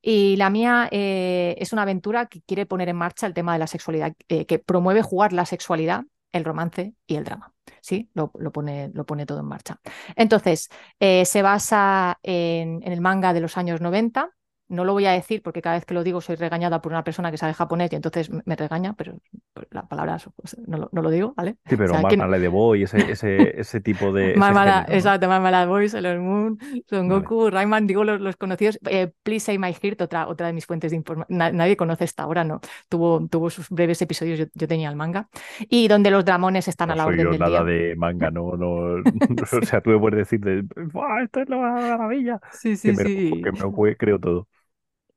Y la mía eh, es una aventura que quiere poner en marcha el tema de la sexualidad, que promueve jugar la sexualidad, el romance y el drama. ¿Sí? Lo, pone, lo pone, todo en marcha. Entonces, eh, se basa en, en, el manga de los años 90, no lo voy a decir porque cada vez que lo digo soy regañada por una persona que sabe japonés y entonces me regaña, pero pues, la palabra pues, no, lo, digo, ¿vale? Sí, pero o sea, de Boy, ese, ese, ese tipo de. Marmala, exacto, Marmala Boy, Sailor Moon, Son Goku, Rayman, digo los, conocidos. Eh, Please Say My Heart, otra, otra de mis fuentes de información. nadie conoce esta ahora, ¿no. Tuvo, tuvo sus breves episodios, yo, tenía el manga. Y donde los dramones están a la orden del nada de manga, no, no. o sea, tú me puedes decir, de, esto es la maravilla. Sí, sí, sí. Que me creo todo.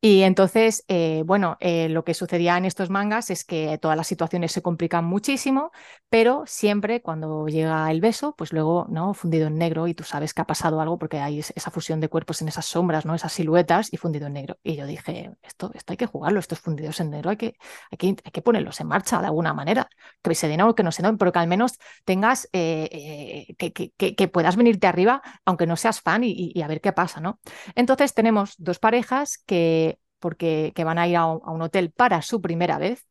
Y entonces, eh, bueno, eh, lo que sucedía en estos mangas es que todas las situaciones se complican muchísimo, pero siempre cuando llega el beso, pues luego, ¿no? Fundido en negro y tú sabes que ha pasado algo porque hay esa fusión de cuerpos en esas sombras, ¿no? Esas siluetas y fundido en negro. Y yo dije, esto, esto hay que jugarlo, estos fundidos en negro hay que, hay que, hay que ponerlos en marcha de alguna manera, que se den o que no se den, pero que al menos tengas, eh, que, que, puedas venirte arriba, aunque no seas fan y, y a ver qué pasa, ¿no? Entonces tenemos dos parejas que porque que van a ir a un, hotel para su primera vez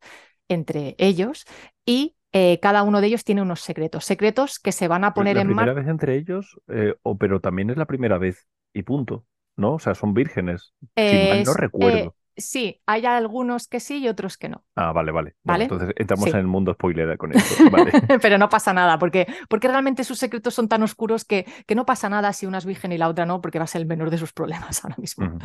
entre ellos y eh, cada uno de ellos tiene unos secretos, secretos que se van a poner en marcha. ¿La primera vez entre ellos, eh, o, pero también es la primera vez y punto, ¿no? O sea, son vírgenes, si mal no recuerdo. Sí, hay algunos que sí y otros que no. Ah, vale, vale. ¿Vale? entonces entramos en el mundo spoiler con esto. Vale. Pero no pasa nada, porque, porque realmente sus secretos son tan oscuros que, que, no pasa nada si una es virgen y la otra no, porque va a ser el menor de sus problemas ahora mismo.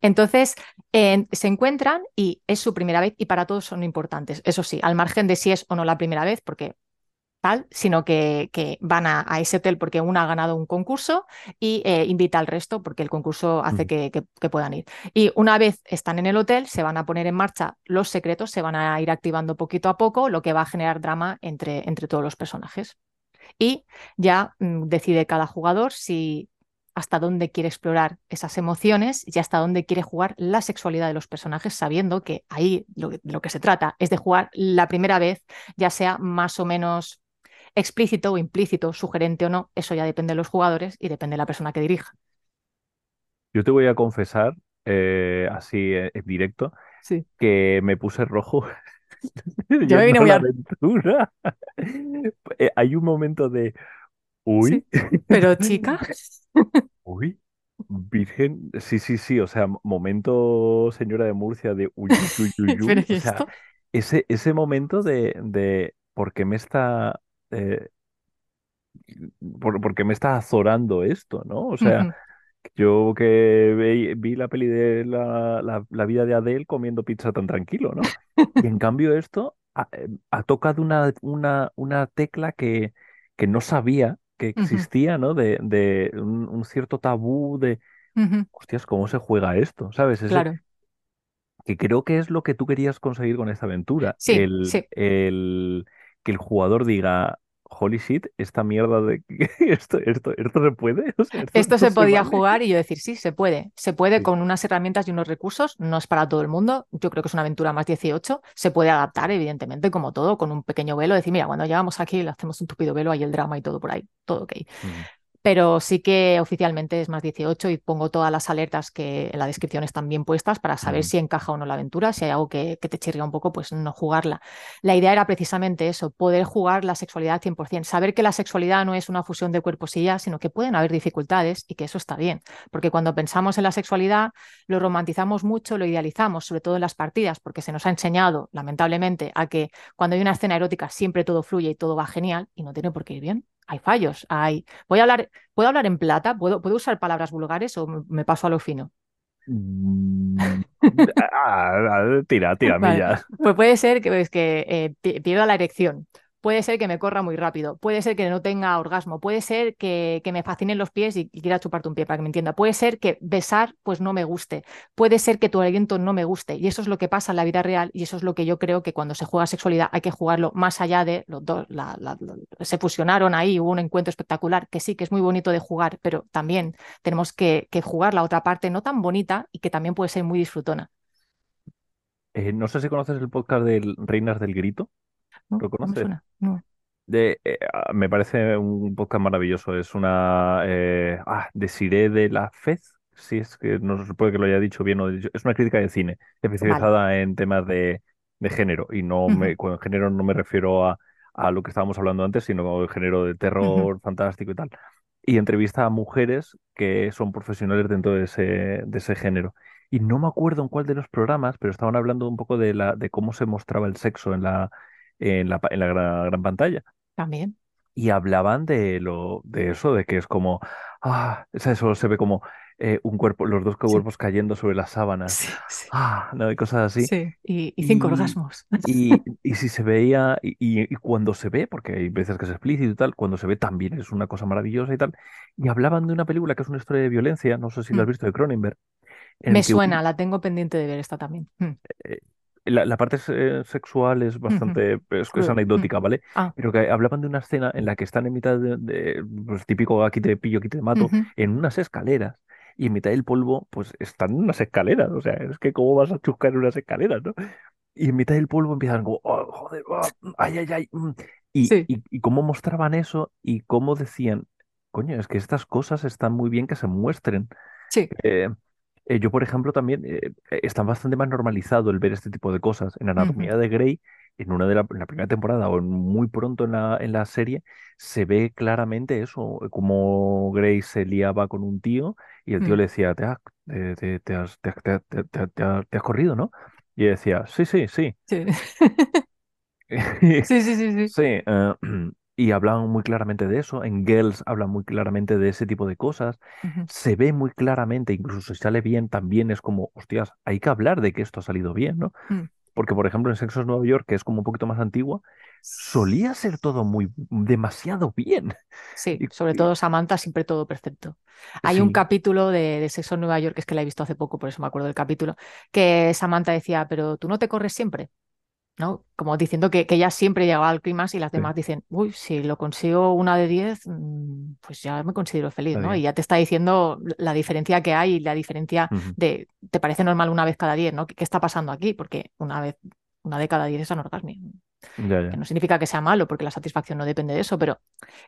Entonces, se encuentran y es su primera vez y para todos son importantes. Eso sí, al margen de si es o no la primera vez, porque tal, sino que, que van a, ese hotel porque una ha ganado un concurso y eh, invita al resto porque el concurso hace que, que, puedan ir. Y una vez están en el hotel, se van a poner en marcha los secretos, se van a ir activando poquito a poco, lo que va a generar drama entre, entre todos los personajes. Y ya mm, decide cada jugador si hasta dónde quiere explorar esas emociones y hasta dónde quiere jugar la sexualidad de los personajes, sabiendo que ahí lo, lo, que se trata es de jugar la primera vez, ya sea más o menos explícito o implícito, sugerente o no, eso ya depende de los jugadores y depende de la persona que dirija. Yo te voy a confesar, eh, así en directo, que me puse rojo. Yo me vine muy aventura. Eh, hay un momento de uy. Pero chica. uy. Virgen, sí, sí, sí, o sea, momento señora de Murcia de uy, uy, uy, uy. o sea, ese, ese momento de, de por qué me está eh, por, qué me está azorando esto, ¿no? O sea, yo que vi, la peli de la, vida de Adele comiendo pizza tan tranquilo, ¿no? Y en cambio esto ha, eh, tocado una, una, una tecla que, que no sabía que existía, ¿no? De, de un, cierto tabú de, hostias, ¿cómo se juega esto? ¿Sabes? claro. Que creo que es lo que tú querías conseguir con esta aventura. Sí, el, sí. el, que el jugador diga, holy shit, esta mierda de esto, esto, esto se puede. esto, se podía jugar y yo decir, sí, se puede. Se puede con unas herramientas y unos recursos. No es para todo el mundo. Yo creo que es una aventura más 18. Se puede adaptar, evidentemente, como todo, con un pequeño velo. Decir, mira, cuando llegamos aquí le hacemos un tupido velo, hay el drama y todo por ahí. Todo ok. Pero sí que oficialmente es más 18 y pongo todas las alertas que en la descripción están bien puestas para saber si encaja o no la aventura, si hay algo que, que te chirría un poco, pues no jugarla. La idea era precisamente eso, poder jugar la sexualidad al 100%, saber que la sexualidad no es una fusión de cuerpos y ya, sino que pueden haber dificultades y que eso está bien, porque cuando pensamos en la sexualidad lo romantizamos mucho, lo idealizamos, sobre todo en las partidas, porque se nos ha enseñado, lamentablemente, a que cuando hay una escena erótica siempre todo fluye y todo va genial y no tiene por qué ir bien hay fallos, hay... Voy a hablar, ¿puedo hablar en plata? ¿Puedo, ¿puedo usar palabras vulgares o me, paso a lo fino? Mm, ah, tira, tira, Vale. Pues puede ser que, pues, que eh, pi- pierda la erección, puede ser que me corra muy rápido, puede ser que no tenga orgasmo, puede ser que, que me fascinen los pies y, quiera chuparte un pie para que me entienda, puede ser que besar pues no me guste, puede ser que tu aliento no me guste y eso es lo que pasa en la vida real y eso es lo que yo creo que cuando se juega sexualidad hay que jugarlo más allá de los dos, se fusionaron ahí, hubo un encuentro espectacular, que sí, que es muy bonito de jugar, pero también tenemos que, que jugar la otra parte no tan bonita y que también puede ser muy disfrutona. Eh, no sé si conoces el podcast del Reinas del Grito. ¿No? ¿Lo ¿No me conoces? No. De, eh, ah, me parece un podcast maravilloso. Es una eh, ah, Desiree de la Fez. Sí, es que no se puede que lo haya dicho bien o dicho. Es una crítica de cine Vale. especializada en temas de, de género. Y no me, con género no me refiero a, a lo que estábamos hablando antes, sino el género de terror fantástico y tal. Y entrevista a mujeres que son profesionales dentro de ese, de ese género. Y no me acuerdo en cuál de los programas, pero estaban hablando un poco de la, de cómo se mostraba el sexo en la, en la, en la gran gran pantalla También. y hablaban de lo de eso, de que es como, ah, eso se ve como eh, un cuerpo, los dos Sí, cuerpos cayendo sobre las sábanas, sí, sí. ah, no, y cosas así. Sí. Y, y cinco Y, orgasmos. y, y si se veía, y, cuando se ve, porque hay veces que es explícito y tal, cuando se ve también es una cosa maravillosa y tal. Y hablaban de una película que es una historia de violencia, no sé si la has Mm. visto, de Cronenberg, en Me un- suena, la tengo pendiente de ver esta también. Mm. eh, la, la parte se- sexual es bastante, es, es Cruel. Mm. anecdótica, ¿vale? Ah. Pero que hablaban de una escena en la que están en mitad de, de, pues, típico aquí te pillo, aquí te mato, Ujú. en unas escaleras. Y en mitad del polvo, pues están en unas escaleras. O sea, es que cómo vas a chuscar en unas escaleras, ¿no? Y en mitad del polvo empiezan como, "Oh, joder, ah, ay, ay, ay. mm". Y, Sí, y, y cómo mostraban eso y cómo decían, coño, es que estas cosas están muy bien que se muestren. sí. Eh, eh, yo, por ejemplo, también eh, eh, está bastante más normalizado el ver este tipo de cosas. En. Anatomía de Grey, en una de la, en la primera temporada o en- muy pronto en la, en la serie, se ve claramente eso, como Grey se liaba con un tío y el tío Mm. le decía, te has, te, te- te has, te has- te- has- te has corrido, ¿no? Y decía, sí, sí, sí. Sí. Sí, sí, sí, sí. Eh, y hablan muy claramente de eso. En Girls hablan muy claramente de ese tipo de cosas. Se ve muy claramente, incluso si sale bien, también es como, hostias, hay que hablar de que esto ha salido bien, ¿no? Mm. Porque, por ejemplo, en Sexos Nueva York, que es como un poquito más antigua, solía ser todo muy demasiado bien. Sí, Y, sobre todo Samantha, siempre todo perfecto. Hay un capítulo de, de Sexo en Nueva York, que es que la he visto hace poco, por eso me acuerdo del capítulo, que Samantha decía, pero tú no te corres siempre, ¿no? Como diciendo que, que ella siempre llegaba al clímax y las sí, demás dicen, uy, si lo consigo una de diez, mm, pues ya me considero feliz, está ¿no? Y ya te está diciendo la diferencia que hay y la diferencia de, ¿te parece normal una vez cada diez, ¿no? ¿Qué, qué está pasando aquí? Porque una vez, una de cada diez es anorgasmia. Ya, Que no significa que sea malo, porque la satisfacción no depende de eso, pero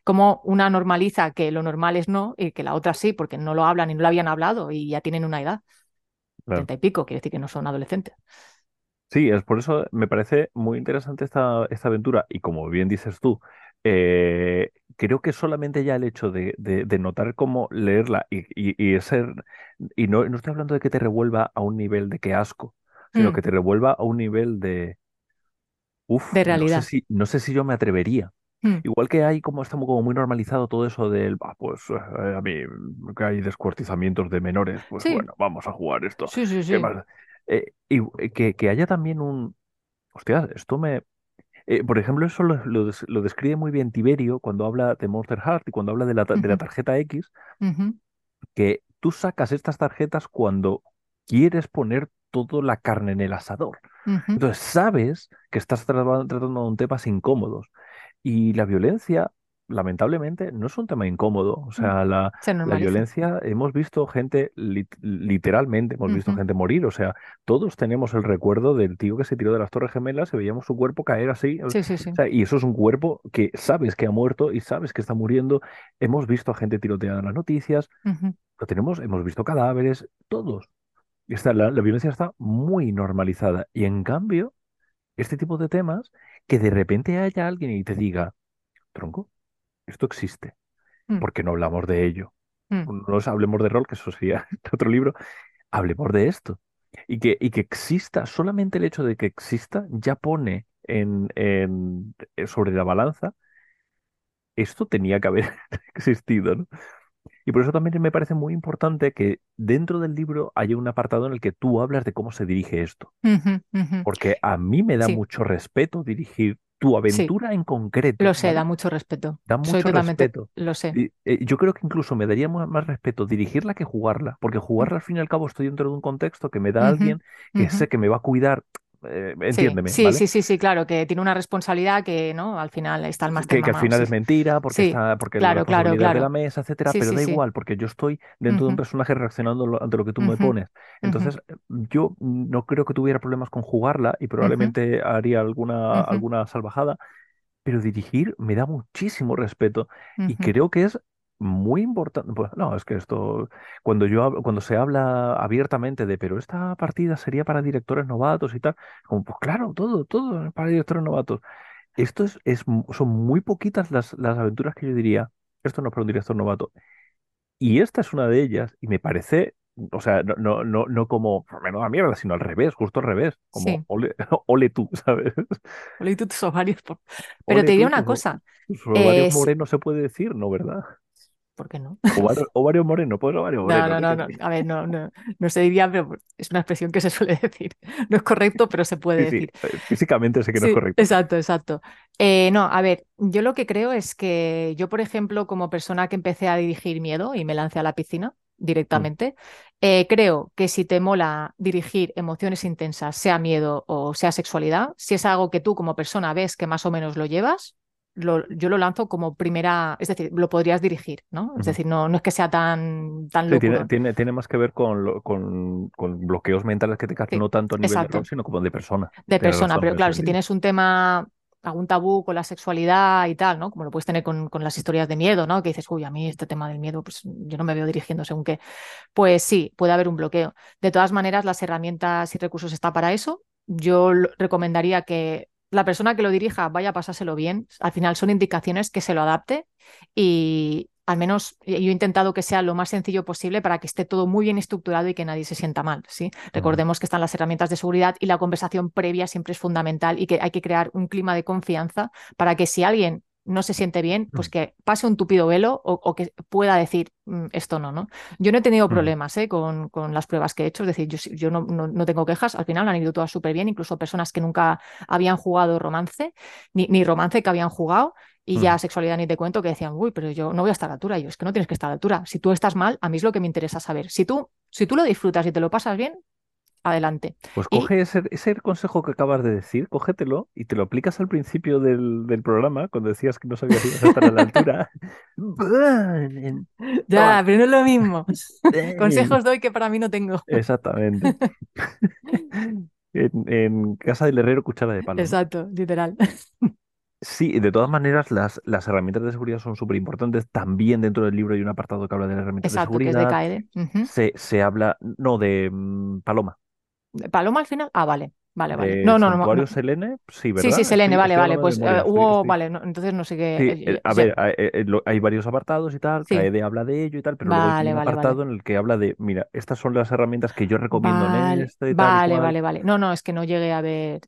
como una normaliza que lo normal es no y que la otra sí, porque no lo hablan y no lo habían hablado y ya tienen una edad, Claro. treinta y pico, quiere decir que no son adolescentes. Sí, es por eso me parece muy interesante esta, esta aventura. Y como bien dices tú, eh, creo que solamente ya el hecho de, de- de notar cómo leerla y, y, y ser. Y no, no estoy hablando de que te revuelva a un nivel de que asco, sino Mm, que te revuelva a un nivel de. Uf, de no sé realidad. si, no sé si yo me atrevería. Mm, Igual que hay como está como muy normalizado todo eso del, "Ah, pues eh, a mí que hay descuartizamientos de menores, pues Sí, bueno, vamos a jugar esto. sí, sí, ¿Qué sí. Eh, y eh, que, que haya también un, hostia, esto me, eh, por ejemplo, eso lo, lo des- lo describe muy bien Tiberio cuando habla de Monster Heart y cuando habla de la, de la tarjeta X, que tú sacas estas tarjetas cuando quieres poner toda la carne en el asador. Entonces sabes que estás tratando de un temas incómodos. Y la violencia lamentablemente no es un tema incómodo. O Mm, sea, la, Se la violencia, hemos visto gente, lit- literalmente, hemos visto gente morir. O sea, todos tenemos el recuerdo del tío que se tiró de las Torres Gemelas y veíamos su cuerpo caer así. Sí, sí, sí. sea, y eso es un cuerpo que sabes que ha muerto y sabes que está muriendo. Hemos visto a gente tiroteada en las noticias, lo tenemos, hemos visto cadáveres, todos. Está, la, la violencia está muy normalizada. Y en cambio, este tipo de temas, que de repente haya alguien y te diga, tronco, esto existe. mm, ¿Por qué no hablamos de ello? mm, No nos hablemos de rol, que eso sería otro libro. Hablemos de esto. Y que, y que exista, solamente el hecho de que exista, ya pone en, en- eh, sobre la balanza, esto tenía que haber existido, ¿no? Y por eso también me parece muy importante que dentro del libro haya un apartado en el que tú hablas de cómo se dirige esto. Porque a mí me da Sí, mucho respeto dirigir tu sí, aventura en concreto, lo sé, da mucho respeto. Da Soy mucho totalmente, respeto. lo sé. Y, eh, yo creo que incluso me daría mu- más respeto dirigirla que jugarla, porque jugarla al fin y al cabo estoy dentro de un contexto que me da Ujú, alguien que sé que me va a cuidar, eh, Sí, entiéndeme, sí, ¿vale? sí, sí, sí, claro, que tiene una responsabilidad que, ¿no? Al final está el máster Que, que al final sí, es mentira, porque sí, está, porque la claro, claro, de la claro. mesa, etcétera, pero da igual, porque yo estoy dentro de un personaje reaccionando ante lo que tú me pones. Entonces, yo no creo que tuviera problemas con jugarla y probablemente haría alguna, alguna salvajada, pero dirigir me da muchísimo respeto y creo que es muy importante. Pues, no, es que esto, cuando yo cuando se habla abiertamente de, pero esta partida sería para directores novatos y tal, como, pues claro, todo, todo es para directores novatos. Esto es, es, son muy poquitas las, las aventuras que yo diría, esto no es para un director novato. Y esta es una de ellas, y me parece, o sea, no, no, no, no como menuda mierda, sino al revés, justo al revés, como Sí, ole, ole tú, ¿sabes? Ole, tú tus ovarios. por- Pero Ole te diré una cosa, tus ovarios eh, sí, morenos se puede decir, ¿no, verdad? ¿Por qué no? Ovario, ovario moreno, pues ovario No, moreno, no, ¿qué no, no. digo? A ver, no, no, no se diría, pero es una expresión que se suele decir. No es correcto, pero se puede Sí, decir. eh, físicamente sé que no es correcto. exacto, exacto. Eh, no, a ver, yo lo que creo es que yo, por ejemplo, como persona que empecé a dirigir miedo y me lancé a la piscina Mm, directamente, eh, creo que si te mola dirigir emociones intensas, sea miedo o sea sexualidad, si es algo que tú como persona ves que más o menos lo llevas, lo- yo lo lanzo como primera, es decir, lo podrías dirigir, ¿no? Es decir, no, no es que sea tan, tan Sí, tiene, loco. tiene, tiene más que ver con, lo- con, con bloqueos mentales que tengas, Sí, no tanto a nivel de rol, sino como de persona. de persona, pero claro, si tienes un tema, algún tabú con la sexualidad y tal, ¿no? Como lo puedes tener con, con las historias de miedo, ¿no? Que dices, uy, a mí este tema del miedo, pues yo no me veo dirigiendo según qué. Pues sí, puede haber un bloqueo. De todas maneras, las herramientas y recursos están para eso. Yo recomendaría que la persona que lo dirija vaya a pasárselo bien. Al final son indicaciones que se lo adapte y al menos yo he intentado que sea lo más sencillo posible para que esté todo muy bien estructurado y que nadie se sienta mal, ¿sí? Recordemos que están las herramientas de seguridad y la conversación previa siempre es fundamental y que hay que crear un clima de confianza para que si alguien no se siente bien, pues que pase un tupido velo o, o que pueda decir "Mm, esto no, ¿no? Yo no he tenido Ujú. problemas ¿eh? con, con las pruebas que he hecho, es decir, yo, yo no, no- no tengo quejas, al final han ido todas súper bien, incluso personas que nunca habían jugado romance, ni, ni romance que habían jugado, y ya sexualidad ni te cuento, que decían, uy, pero yo no voy a estar a la altura, y yo es que no tienes que estar a la altura, si tú estás mal, a mí es lo que me interesa saber, si tú, si tú lo disfrutas y te lo pasas bien, adelante. Pues Y coge ese, ese consejo que acabas de decir, cógetelo y te lo aplicas al principio del, del programa, cuando decías que no sabías si ibas a estar a la altura. Ya, pero no es lo mismo. Consejos doy que para mí no tengo. Exactamente. En, en casa del herrero, cuchara de palo, ¿no? Exacto, literal. Sí, de todas maneras, las, las herramientas de seguridad son súper importantes. También dentro del libro hay un apartado que habla de las herramientas de Exacto, que es de seguridad. Se habla, no, de mm, Paloma, ¿Paloma al final? Ah, vale, vale, vale. No, no, no, no. Selene, sí, Sí, ¿verdad? sí, Selene, Estoy, vale, vale. Pues eh, memoria, hubo, vale, no, entonces no sé qué. Sí, eh, eh, a ver, eh, lo- hay varios apartados y tal, Sí, KED habla de ello y tal, pero luego hay vale, un vale, apartado en el que habla de, mira, estas son las herramientas que yo recomiendo en este y vale, vale, vale. No, no, es que no llegué a ver.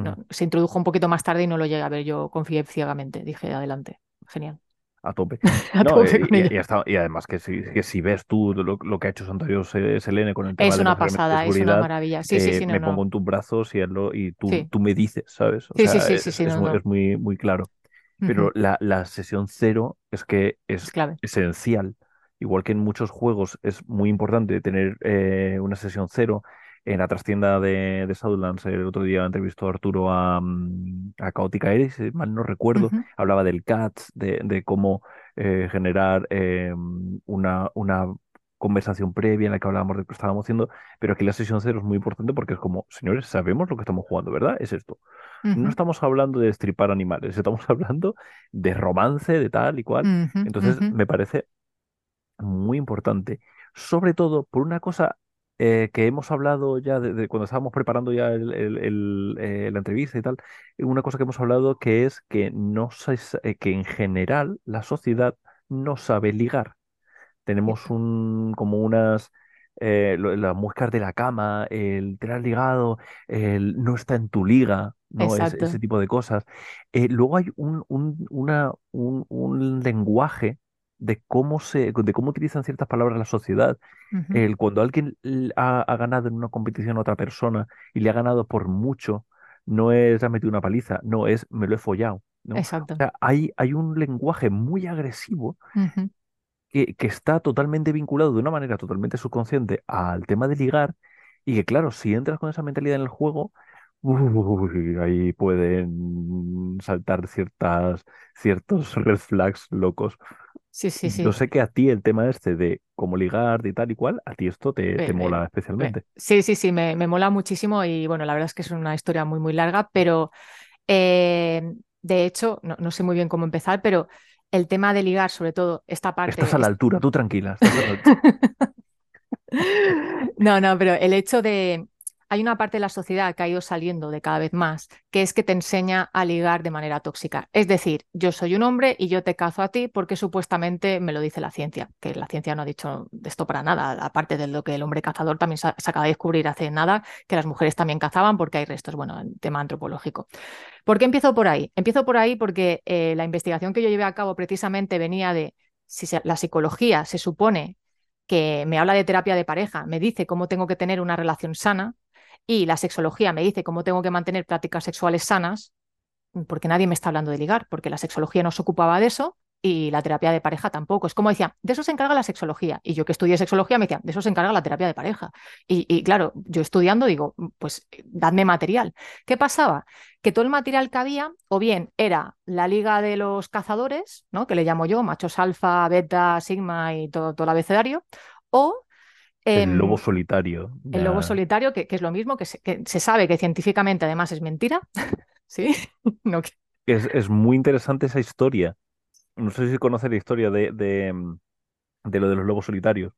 No, se introdujo un poquito más tarde y no lo llegué a ver. Yo confié ciegamente. Dije, adelante. Genial. A tope. A No, tope eh, con y, ello. y hasta- y además que si, que si ves tú lo, lo que ha hecho Se- Selene con el tema Es de una de pasada, es una maravilla. Sí, sí, eh, sí, no, me pongo no. en tus brazos y, lo- y tú, tú me dices, ¿sabes? O sí, sí, sea, sí, sí, es, sí, es muy, es muy, muy claro. Pero la, la sesión cero es que Es es clave. esencial. Igual que en muchos juegos es muy importante tener eh, una sesión cero, en la trastienda de, de Southlands, el otro día entrevistó a Arturo a, mm, a Caótica Eris, si mal no recuerdo, hablaba del CATS, de, de cómo eh, generar eh, una, una conversación previa en la que hablábamos de lo que estábamos haciendo, pero aquí la sesión cero es muy importante porque es como, señores, sabemos lo que estamos jugando, ¿verdad? Es esto. No estamos hablando de destripar animales, estamos hablando de romance, de tal y cual. Entonces, me parece muy importante, sobre todo por una cosa eh, que hemos hablado ya de, de cuando estábamos preparando ya el- el- el, eh, la entrevista y tal, una cosa que hemos hablado que es que no se eh, que en general la sociedad no sabe ligar. Tenemos un como unas eh, las muescas de la cama, el te has ligado, el no está en tu liga, ¿no? Es, ese tipo de cosas. Luego hay un, un, una, un, un lenguaje de cómo se, de cómo utilizan ciertas palabras la sociedad. El, cuando alguien ha, ha ganado en una competición a otra persona y le ha ganado por mucho, no es ha metido una paliza, no es me lo he follado, ¿no? O Exacto. sea, hay, hay un lenguaje muy agresivo que, que está totalmente vinculado de una manera totalmente subconsciente al tema de ligar y que claro, si entras con esa mentalidad en el juego, uy, ahí pueden saltar ciertas, ciertos red flags locos. Sí, sí, Yo sí. sé que a ti el tema este de cómo ligar y tal y cual, a ti esto te, me- mola me- especialmente. sí, sí, sí, me, me mola muchísimo y bueno, la verdad es que es una historia muy, muy larga, pero eh, de hecho, no, no sé muy bien cómo empezar, pero el tema de ligar, sobre todo esta Estás a parte... la altura, tú tranquila, estás a la altura. No, no, pero el hecho de... Hay una parte de la sociedad que ha ido saliendo de cada vez más, que es que te enseña a ligar de manera tóxica. Es decir, yo soy un hombre y yo te cazo a ti porque supuestamente me lo dice la ciencia, que la ciencia no ha dicho esto para nada, aparte de lo que el hombre cazador también se, acaba de descubrir hace nada, que las mujeres también cazaban porque hay restos, bueno, en tema antropológico. ¿Por qué empiezo por ahí? Empiezo por ahí porque eh, la investigación que yo llevé a cabo precisamente venía de si la psicología se supone que me habla de terapia de pareja, me dice cómo tengo que tener una relación sana y la sexología me dice cómo tengo que mantener prácticas sexuales sanas, porque nadie me está hablando de ligar, porque la sexología no se ocupaba de eso y la terapia de pareja tampoco. Es como decía, de eso se encarga la sexología. Y yo que estudié sexología me decía, de eso se encarga la terapia de pareja. Y, claro, yo estudiando digo, pues dadme material. ¿Qué pasaba? Que todo el material que había, o bien era la liga de los cazadores, ¿no? que le llamo yo, machos alfa, beta, sigma y todo, todo el abecedario, o El lobo em, solitario, el lobo solitario, que, que es lo mismo, que se, que se sabe que científicamente además es mentira, ¿sí? No, Es, es muy interesante esa historia. No sé si conoces la historia de, de, mm, de lo de los lobos solitarios.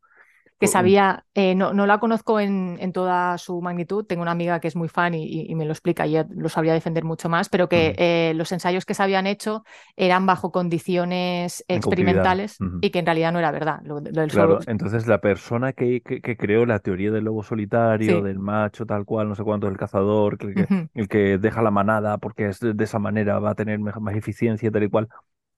Que sabía, eh, no, no la conozco en, en toda su magnitud, tengo una amiga que es muy fan y, me lo explica, y lo sabría defender mucho más, pero que eh, los ensayos que se habían hecho eran bajo condiciones En experimentales y que en realidad no era verdad. Lo, lo del Claro, solo- entonces la persona que, que- que creó la teoría del lobo solitario, Sí. del macho, tal cual, no sé cuánto, del cazador, que- el que, Ujú. el que deja la manada porque es de, de esa manera va a tener más eficiencia, tal y cual,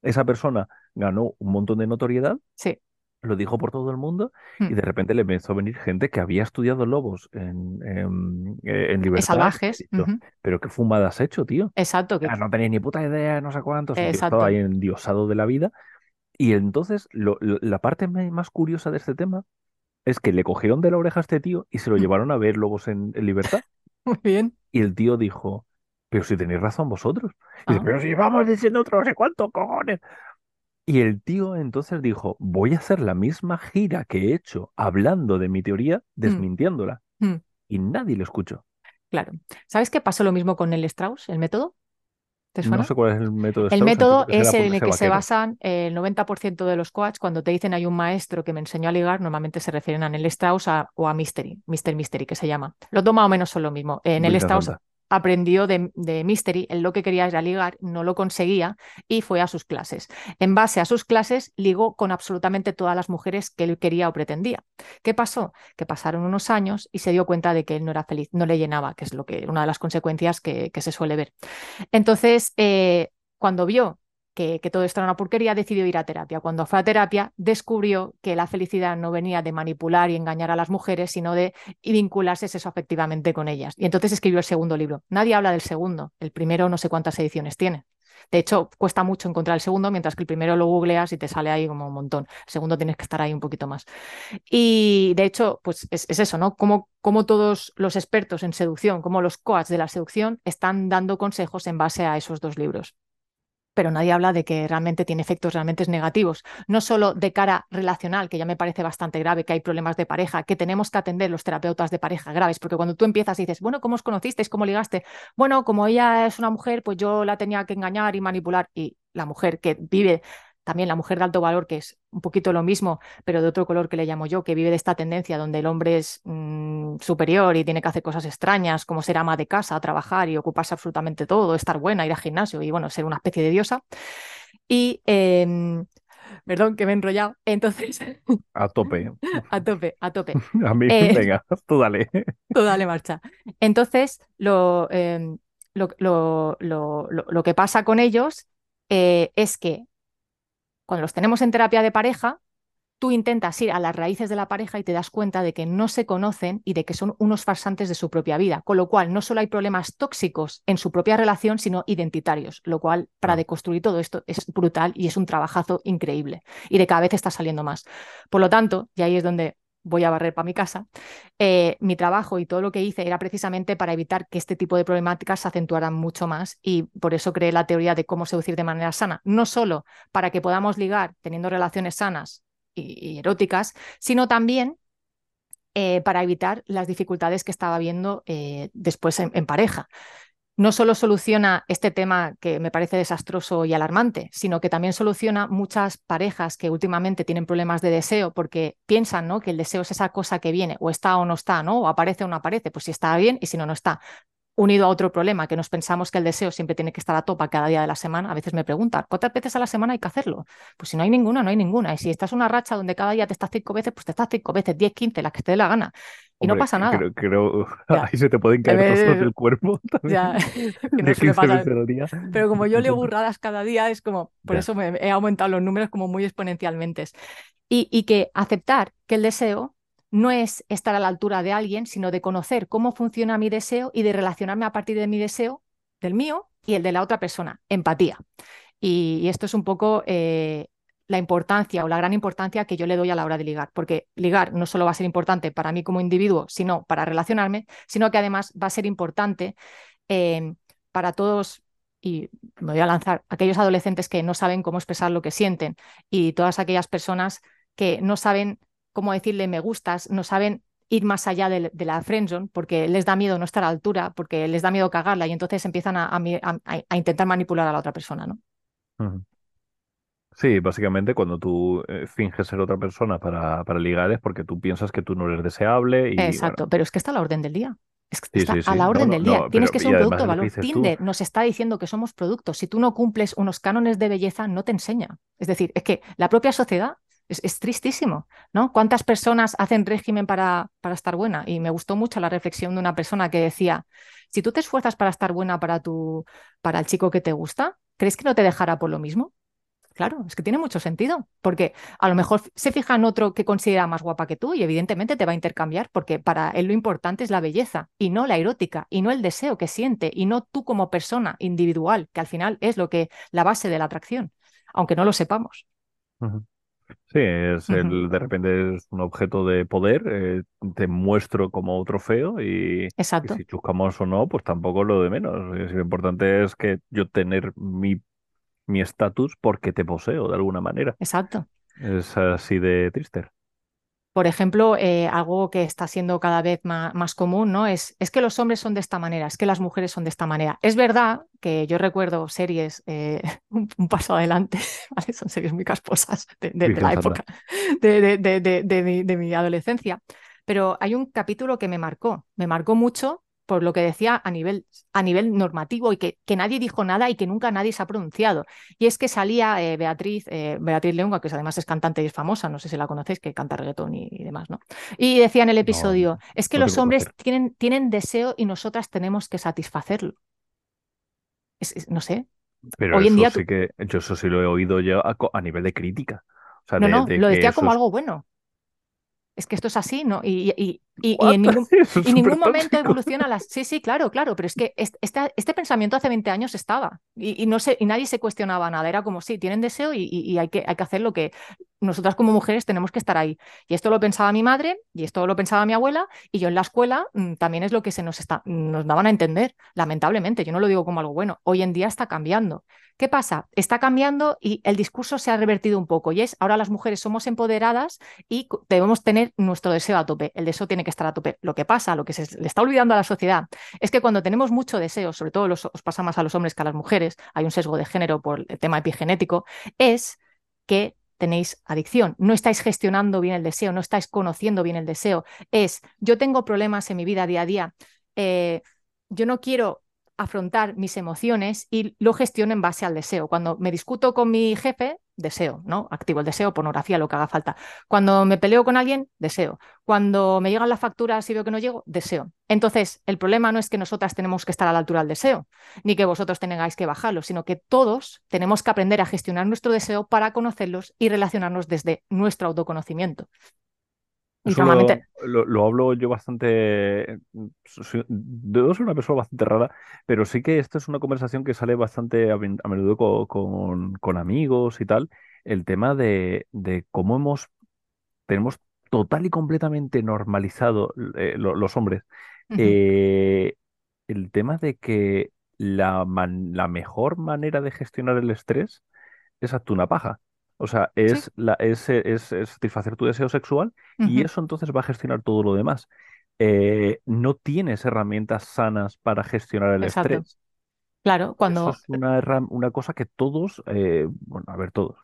esa persona ganó un montón de notoriedad, Sí. Lo dijo por todo el mundo y Mm. de repente le empezó a venir gente que había estudiado lobos en, en, eh, en libertad. Salvajes. Pero qué fumada has hecho, tío. Exacto. que- Ah, no tenéis ni puta idea, no sé cuántos. Estaba ahí endiosado de la vida. Y entonces, lo- lo- la parte más curiosa de este tema es que le cogieron de la oreja a este tío y se lo Mm. llevaron a ver lobos en, en libertad. Muy bien. Y el tío dijo, pero si tenéis razón vosotros. Y dice, Ah. pero si vamos diciendo otro no sé cuánto, cojones. Y el tío entonces dijo, voy a hacer la misma gira que he hecho hablando de mi teoría, desmintiéndola. Mm. Y nadie lo escuchó. Claro. ¿Sabes qué pasó lo mismo con el Strauss, el método? ¿Te suena? No sé cuál es el método El Strauss, método es será en el que se basan el 90% de los coaches. Cuando te dicen hay un maestro que me enseñó a ligar, normalmente se refieren a Neil Strauss a- o a Mystery, Mr. Mystery, que se llama. Los dos más o menos son lo mismo. En el Strauss. Aprendió de, de Mystery, él lo que quería era ligar, no lo conseguía y fue a sus clases. En base a sus clases, ligó con absolutamente todas las mujeres que él quería o pretendía. ¿Qué pasó? Que pasaron unos años y se dio cuenta de que él no era feliz, no le llenaba, que es lo que una de las consecuencias que, se suele ver. Entonces, eh, cuando vio que, todo esto era una porquería, decidió ir a terapia. Cuando fue a terapia, descubrió que la felicidad no venía de manipular y engañar a las mujeres, sino de vincularse sexoafectivamente con ellas. Y entonces escribió el segundo libro. Nadie habla del segundo. El primero no sé cuántas ediciones tiene. De hecho, cuesta mucho encontrar el segundo, mientras que el primero lo googleas y te sale ahí como un montón. El segundo tienes que estar ahí un poquito más. Y de hecho, pues es, eso, ¿no? Como, como todos los expertos en seducción, como los coaches de la seducción, están dando consejos en base a esos dos libros pero nadie habla de que realmente tiene efectos realmente negativos, no solo de cara relacional, que ya me parece bastante grave, que hay problemas de pareja, que tenemos que atender los terapeutas de pareja graves, porque cuando tú empiezas y dices, bueno, ¿cómo os conocisteis? ¿Cómo ligaste? Bueno, como ella es una mujer, pues yo la tenía que engañar y manipular, y la mujer que vive también la mujer de alto valor, que es un poquito lo mismo, pero de otro color que le llamo yo, que vive de esta tendencia donde el hombre es mm, superior y tiene que hacer cosas extrañas, como ser ama de casa, trabajar y ocuparse absolutamente todo, estar buena, ir al gimnasio y bueno, ser una especie de diosa. Y em, Perdón, que me he enrollado. Entonces. A tope. a tope, a tope. A mí, eh, venga, tú dale. Tú dale marcha. Entonces, lo, em, lo, lo, lo, que pasa con ellos eh, es que cuando los tenemos en terapia de pareja, tú intentas ir a las raíces de la pareja y te das cuenta de que no se conocen y de que son unos farsantes de su propia vida, con lo cual no solo hay problemas tóxicos en su propia relación, sino identitarios, lo cual para deconstruir todo esto es brutal y es un trabajazo increíble. Y de cada vez está saliendo más. Por lo tanto, y ahí es donde voy a barrer para mi casa, eh, mi trabajo y todo lo que hice era precisamente para evitar que este tipo de problemáticas se acentuaran mucho más y por eso creé la teoría de cómo seducir de manera sana, no solo para que podamos ligar teniendo relaciones sanas y, eróticas, sino también eh, para evitar las dificultades que estaba viendo eh, después en pareja no solo soluciona este tema que me parece desastroso y alarmante, sino que también soluciona muchas parejas que últimamente tienen problemas de deseo porque piensan ¿no? que el deseo es esa cosa que viene, o está o no está, ¿no? o aparece o no aparece, pues si está bien y si no, no está. Unido a otro problema, que nos pensamos que el deseo siempre tiene que estar a topa cada día de la semana. A veces me preguntan, ¿cuántas veces a la semana hay que hacerlo? Pues si no hay ninguna, no hay ninguna. Y si estás una racha donde cada día te estás cinco veces, pues te estás cinco veces, diez, quince, las que te dé la gana y no pasa nada. Creo, ahí se te pueden caer trozos del cuerpo. Ya, Pero como yo leo burradas cada día, es como, por eso me he aumentado los números como muy exponencialmente. Y, y que aceptar que el deseo no es estar a la altura de alguien, sino de conocer cómo funciona mi deseo y de relacionarme a partir de mi deseo, del mío y el de la otra persona. Empatía. Y, esto es un poco eh, la importancia o la gran importancia que yo le doy a la hora de ligar, porque ligar no solo va a ser importante para mí como individuo, sino para relacionarme, sino que además va a ser importante em, para todos, y me voy a lanzar, aquellos adolescentes que no saben cómo expresar lo que sienten y todas aquellas personas que no saben cómo decirle me gustas, no saben ir más allá de, la friendzone porque les da miedo no estar a la altura, porque les da miedo cagarla y entonces empiezan a, intentar manipular a la otra persona, ¿no? Sí, básicamente cuando tú eh, finges ser otra persona para, para ligar es porque tú piensas que tú no eres deseable. Y, Exacto, pero es que está a la orden del día. Es que está a la orden del día. Tienes que ser un producto de valor. Tinder nos está diciendo que somos productos. Si tú no cumples unos cánones de belleza, no te enseña. Es decir, es que la propia sociedad es, tristísimo, ¿no? ¿Cuántas personas hacen régimen para, para estar buena? Y me gustó mucho la reflexión de una persona que decía, si tú te esfuerzas para estar buena para, tu, para el chico que te gusta, ¿crees que no te dejará por lo mismo? Claro, es que tiene mucho sentido, porque a lo mejor se fija en otro que considera más guapa que tú y evidentemente te va a intercambiar, porque para él lo importante es la belleza y no la erótica y no el deseo que siente y no tú como persona individual, que al final es lo que la base de la atracción, aunque no lo sepamos. Sí, es el, de repente es un objeto de poder, eh, te muestro como trofeo y, y, si chuscamos o no, pues tampoco lo de menos. Lo importante es que yo tener mi mi estatus porque te poseo de alguna manera. Exacto. Es así de triste. Por ejemplo, eh, algo que está siendo cada vez más, común, ¿no? Es, es, que los hombres son de esta manera, es que las mujeres son de esta manera. Es verdad que yo recuerdo series, eh, un, paso adelante, ¿vale? Son series muy casposas de, la época de, de, mi adolescencia, pero hay un capítulo que me marcó, me marcó mucho por lo que decía a nivel, a nivel normativo y que, que, nadie dijo nada y que nunca nadie se ha pronunciado. Y es que salía eh, Beatriz, eh, Beatriz Leunga, que además es cantante y es famosa, no sé si la conocéis, que canta reggaetón y, demás, ¿no? Y decía en el episodio, es que los hombres tienen, tienen deseo y nosotras tenemos que satisfacerlo. no sé. Pero Hoy en día sí que yo eso sí lo he oído ya a, nivel de crítica. no, no, lo decía como algo bueno es que esto es así, ¿no? Y, Y, en ningún, y ningún momento evoluciona las... Sí, sí, claro, claro, pero es que este, este pensamiento hace 20 años estaba y, no y nadie se cuestionaba nada. Era como, sí, tienen deseo y, hay, que, hay que hacer lo que nosotras como mujeres tenemos que estar ahí. Y esto lo pensaba mi madre y esto lo pensaba mi abuela y yo en la escuela mm, también es lo que se nos, está, nos daban a entender, lamentablemente. Yo no lo digo como algo bueno. Hoy en día está cambiando. ¿Qué pasa? Está cambiando y el discurso se ha revertido un poco y es ahora las mujeres somos empoderadas y debemos tener nuestro deseo a tope. El deseo tiene que estar a tope. Lo que pasa, lo que se le está olvidando a la sociedad, es que cuando tenemos mucho deseo, sobre todo los, os pasa más a los hombres que a las mujeres, hay un sesgo de género por el tema epigenético, es que tenéis adicción, no estáis gestionando bien el deseo, no estáis conociendo bien el deseo. Es, yo tengo problemas en mi vida día a día, eh, yo no quiero afrontar mis emociones y lo gestiono en base al deseo. Cuando me discuto con mi jefe, deseo, ¿no? Activo el deseo, pornografía, lo que haga falta. Cuando me peleo con alguien, deseo. Cuando me llegan las facturas y veo que no llego, deseo. Entonces, el problema no es que nosotras tenemos que estar a la altura del deseo, ni que vosotros tengáis que bajarlo, sino que todos tenemos que aprender a gestionar nuestro deseo para conocerlos y relacionarnos desde nuestro autoconocimiento. Lo, hablo yo bastante. Debo ser una persona bastante rara, pero sí que esta es una conversación que sale bastante a, menudo con, con, amigos y tal. El tema de, de cómo hemos. Tenemos total y completamente normalizado eh, los hombres. Eh, el tema de que la, la mejor manera de gestionar el estrés es hazte una paja. O sea, es, la, es, es, satisfacer tu deseo sexual y eso entonces va a gestionar todo lo demás. Eh, no tienes herramientas sanas para gestionar el estrés. Claro, cuando... Eso es una, una cosa que todos, eh, bueno, a ver, todos,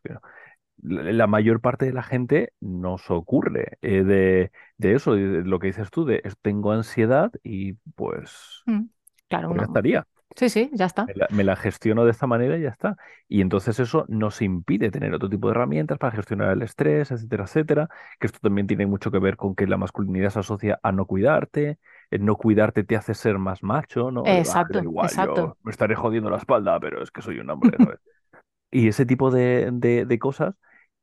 la mayor parte de la gente nos ocurre eh, de, de, eso, de lo que dices tú, de tengo ansiedad y pues, mm, claro, pues estaría. Sí, sí, ya está. Me la, gestiono de esta manera y ya está. Y entonces eso nos impide tener otro tipo de herramientas para gestionar el estrés, etcétera, etcétera. Que esto también tiene mucho que ver con que la masculinidad se asocia a no cuidarte. El no cuidarte te hace ser más macho, ¿no? Exacto, exacto. me estaré jodiendo la espalda, pero es que soy un hombre. y ese tipo de, de, cosas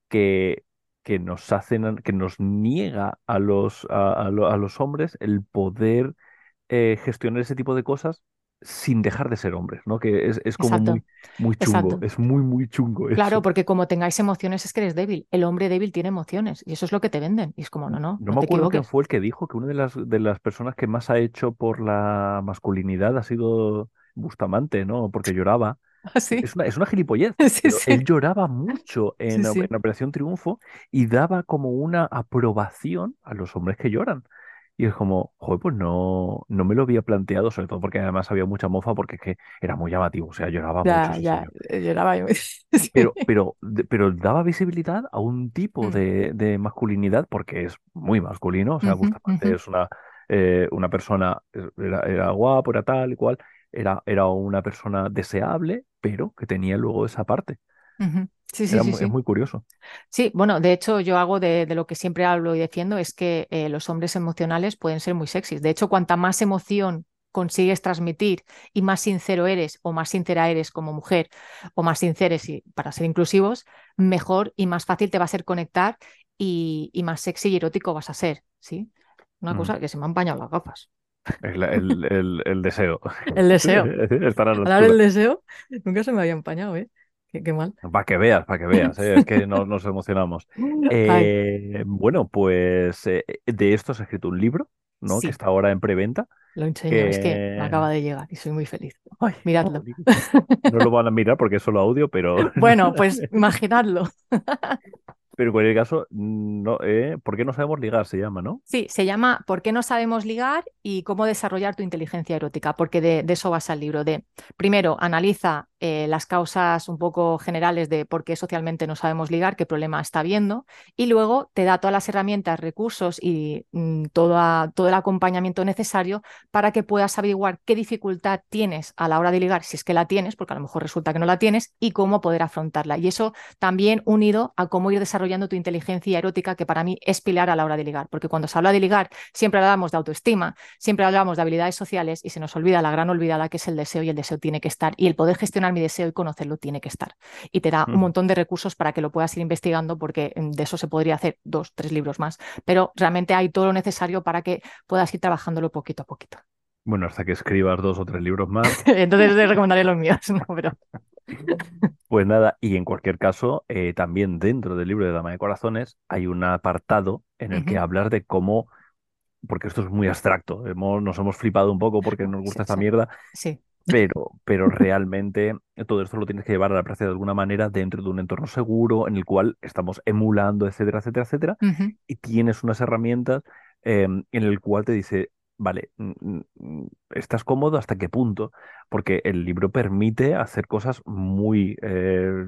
que, que nos hacen, que nos niega a los, a, los hombres el poder eh, gestionar ese tipo de cosas sin dejar de ser hombres, ¿no? Que es, es como muy, muy chungo, es muy, muy chungo. Claro, porque como tengáis emociones es que eres débil. El hombre débil tiene emociones y eso es lo que te venden. Y es como, no, no. No, me acuerdo quién fue el que dijo que una de las, de las personas que más ha hecho por la masculinidad ha sido Bustamante, ¿no? Porque lloraba. ¿Ah, sí? es, una, es una gilipollez. Él lloraba mucho en, en Operación Triunfo y daba como una aprobación a los hombres que lloran. Y es como, joder, pues no, no me lo había planteado, sobre todo porque además había mucha mofa, porque es que era muy llamativo, o sea, lloraba mucho. Ya, eh, lloraba yo. Pero, pero, pero daba visibilidad a un tipo mm. de, de masculinidad, porque es muy masculino, o sea, Bustamante es una, eh, una persona, era, era guapo, era tal y cual, era, era una persona deseable, pero que tenía luego esa parte. Sí, sí, sí, Es muy curioso. Sí, bueno, de hecho yo hago de, lo que siempre hablo y defiendo es que eh, los hombres emocionales pueden ser muy sexys. De hecho, cuanta más emoción consigues transmitir y más sincero eres o más sincera eres como mujer o más sinceres y para ser inclusivos, mejor y más fácil te va a ser conectar y, más sexy y erótico vas a ser, ¿sí? Una mm. cosa que se me han empañado las gafas. El, el, deseo. El deseo. Estar el deseo nunca se me había empañado, ¿eh? Qué, mal. Para que veas, para que veas, ¿eh? es que nos, emocionamos. Eh, bueno, pues eh, de esto se ha escrito un libro, ¿no? Que está ahora en preventa. Lo enseño, es que acaba de llegar y soy muy feliz. Miradlo. No lo van a mirar porque es solo audio, pero. Bueno, pues imaginadlo. Pero en cualquier caso, no, eh, ¿por qué no sabemos ligar? Se llama, ¿no? Sí, se llama ¿Por qué no sabemos ligar? y cómo desarrollar tu inteligencia erótica, porque de, eso vas al libro. De, primero, analiza eh, las causas un poco generales de por qué socialmente no sabemos ligar, qué problema está habiendo, y luego te da todas las herramientas, recursos y mm, todo el acompañamiento necesario para que puedas averiguar qué dificultad tienes a la hora de ligar, si es que la tienes, porque a lo mejor resulta que no la tienes, y cómo poder afrontarla. Y eso también unido a cómo ir desarrollando tu inteligencia erótica, que para mí es pilar a la hora de ligar, porque cuando se habla de ligar siempre hablamos de autoestima, siempre hablamos de habilidades sociales y se nos olvida la gran olvidada que es el deseo y el deseo tiene que estar. Y el poder gestionar mi deseo y conocerlo tiene que estar. Y te da un montón de recursos para que lo puedas ir investigando, porque mm, de eso se podría hacer dos, tres libros más. Pero realmente hay todo lo necesario para que puedas ir trabajándolo poquito a poquito. Bueno, hasta que escribas dos o tres libros más. Entonces te recomendaré los míos, ¿no? Pero... Pues nada, y en cualquier caso, eh, también dentro del libro de Dama de Corazones hay un apartado en el que hablar de cómo, porque esto es muy abstracto, hemos, nos hemos flipado un poco porque nos gusta esta mierda, sí. Pero, pero realmente todo esto lo tienes que llevar a la práctica de alguna manera dentro de un entorno seguro en el cual estamos emulando, etcétera, etcétera, etcétera, y tienes unas herramientas em, en el cual te dice, vale, ¿estás cómodo hasta qué punto? Porque el libro permite hacer cosas muy eh,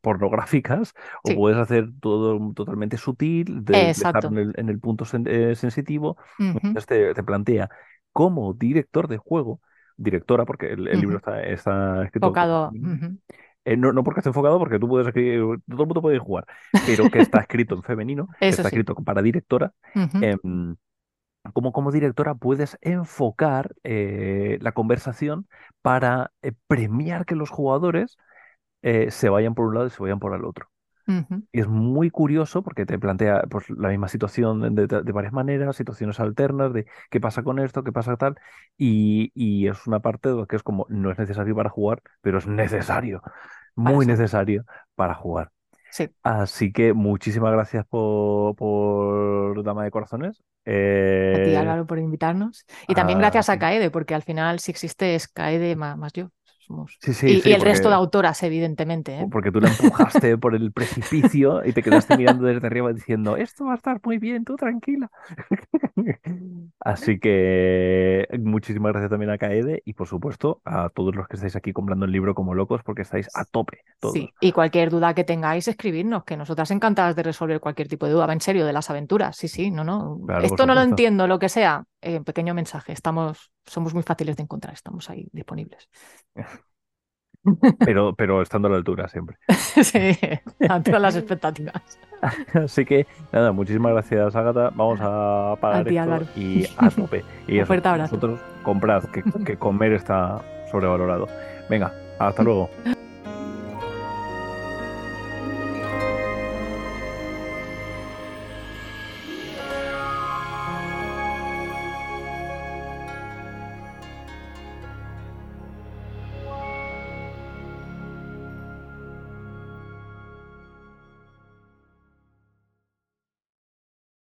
pornográficas o puedes hacer todo totalmente sutil, de, dejar en el, punto eh, sensitivo. Entonces te, plantea como director de juego, directora, porque el, libro está, está escrito. Enfocado. Eh, no, no, porque esté enfocado, porque tú puedes escribir, todo el mundo puede jugar, pero que está escrito en femenino, está escrito para directora cómo como directora puedes enfocar eh, la conversación para eh, premiar que los jugadores se vayan por un lado y se vayan por el otro. Y es muy curioso porque te plantea pues, la misma situación de, varias maneras, situaciones alternas de qué pasa con esto, qué pasa tal, y, y es una parte que es como no es necesario para jugar, pero es necesario, muy necesario para jugar. Así que muchísimas gracias por, Dama de Corazones. A ti, eh, Álvaro, por invitarnos. Y también gracias a Kaede, porque al final, si existe, es Kaede más, yo. Y, el resto de autoras, evidentemente. ¿eh? Porque tú la empujaste por el precipicio y te quedaste mirando desde arriba diciendo, esto va a estar muy bien, tú tranquila. Así que muchísimas gracias también a Kaede y por supuesto a todos los que estáis aquí comprando el libro como locos porque estáis a tope. Sí, y cualquier duda que tengáis, escribirnos, que nosotras encantadas de resolver cualquier tipo de duda. En serio, de las aventuras. Sí, sí, no, no. Esto no lo entiendo, lo que sea. Eh, pequeño mensaje. Estamos, somos muy fáciles de encontrar, estamos ahí disponibles. Pero, pero estando a la altura siempre. sí, a todas las expectativas. Así que, nada, muchísimas gracias, Agatha. Vamos a pagar esto y a tope. Y eso, vosotros comprad, que, que comer está sobrevalorado. Venga, hasta luego.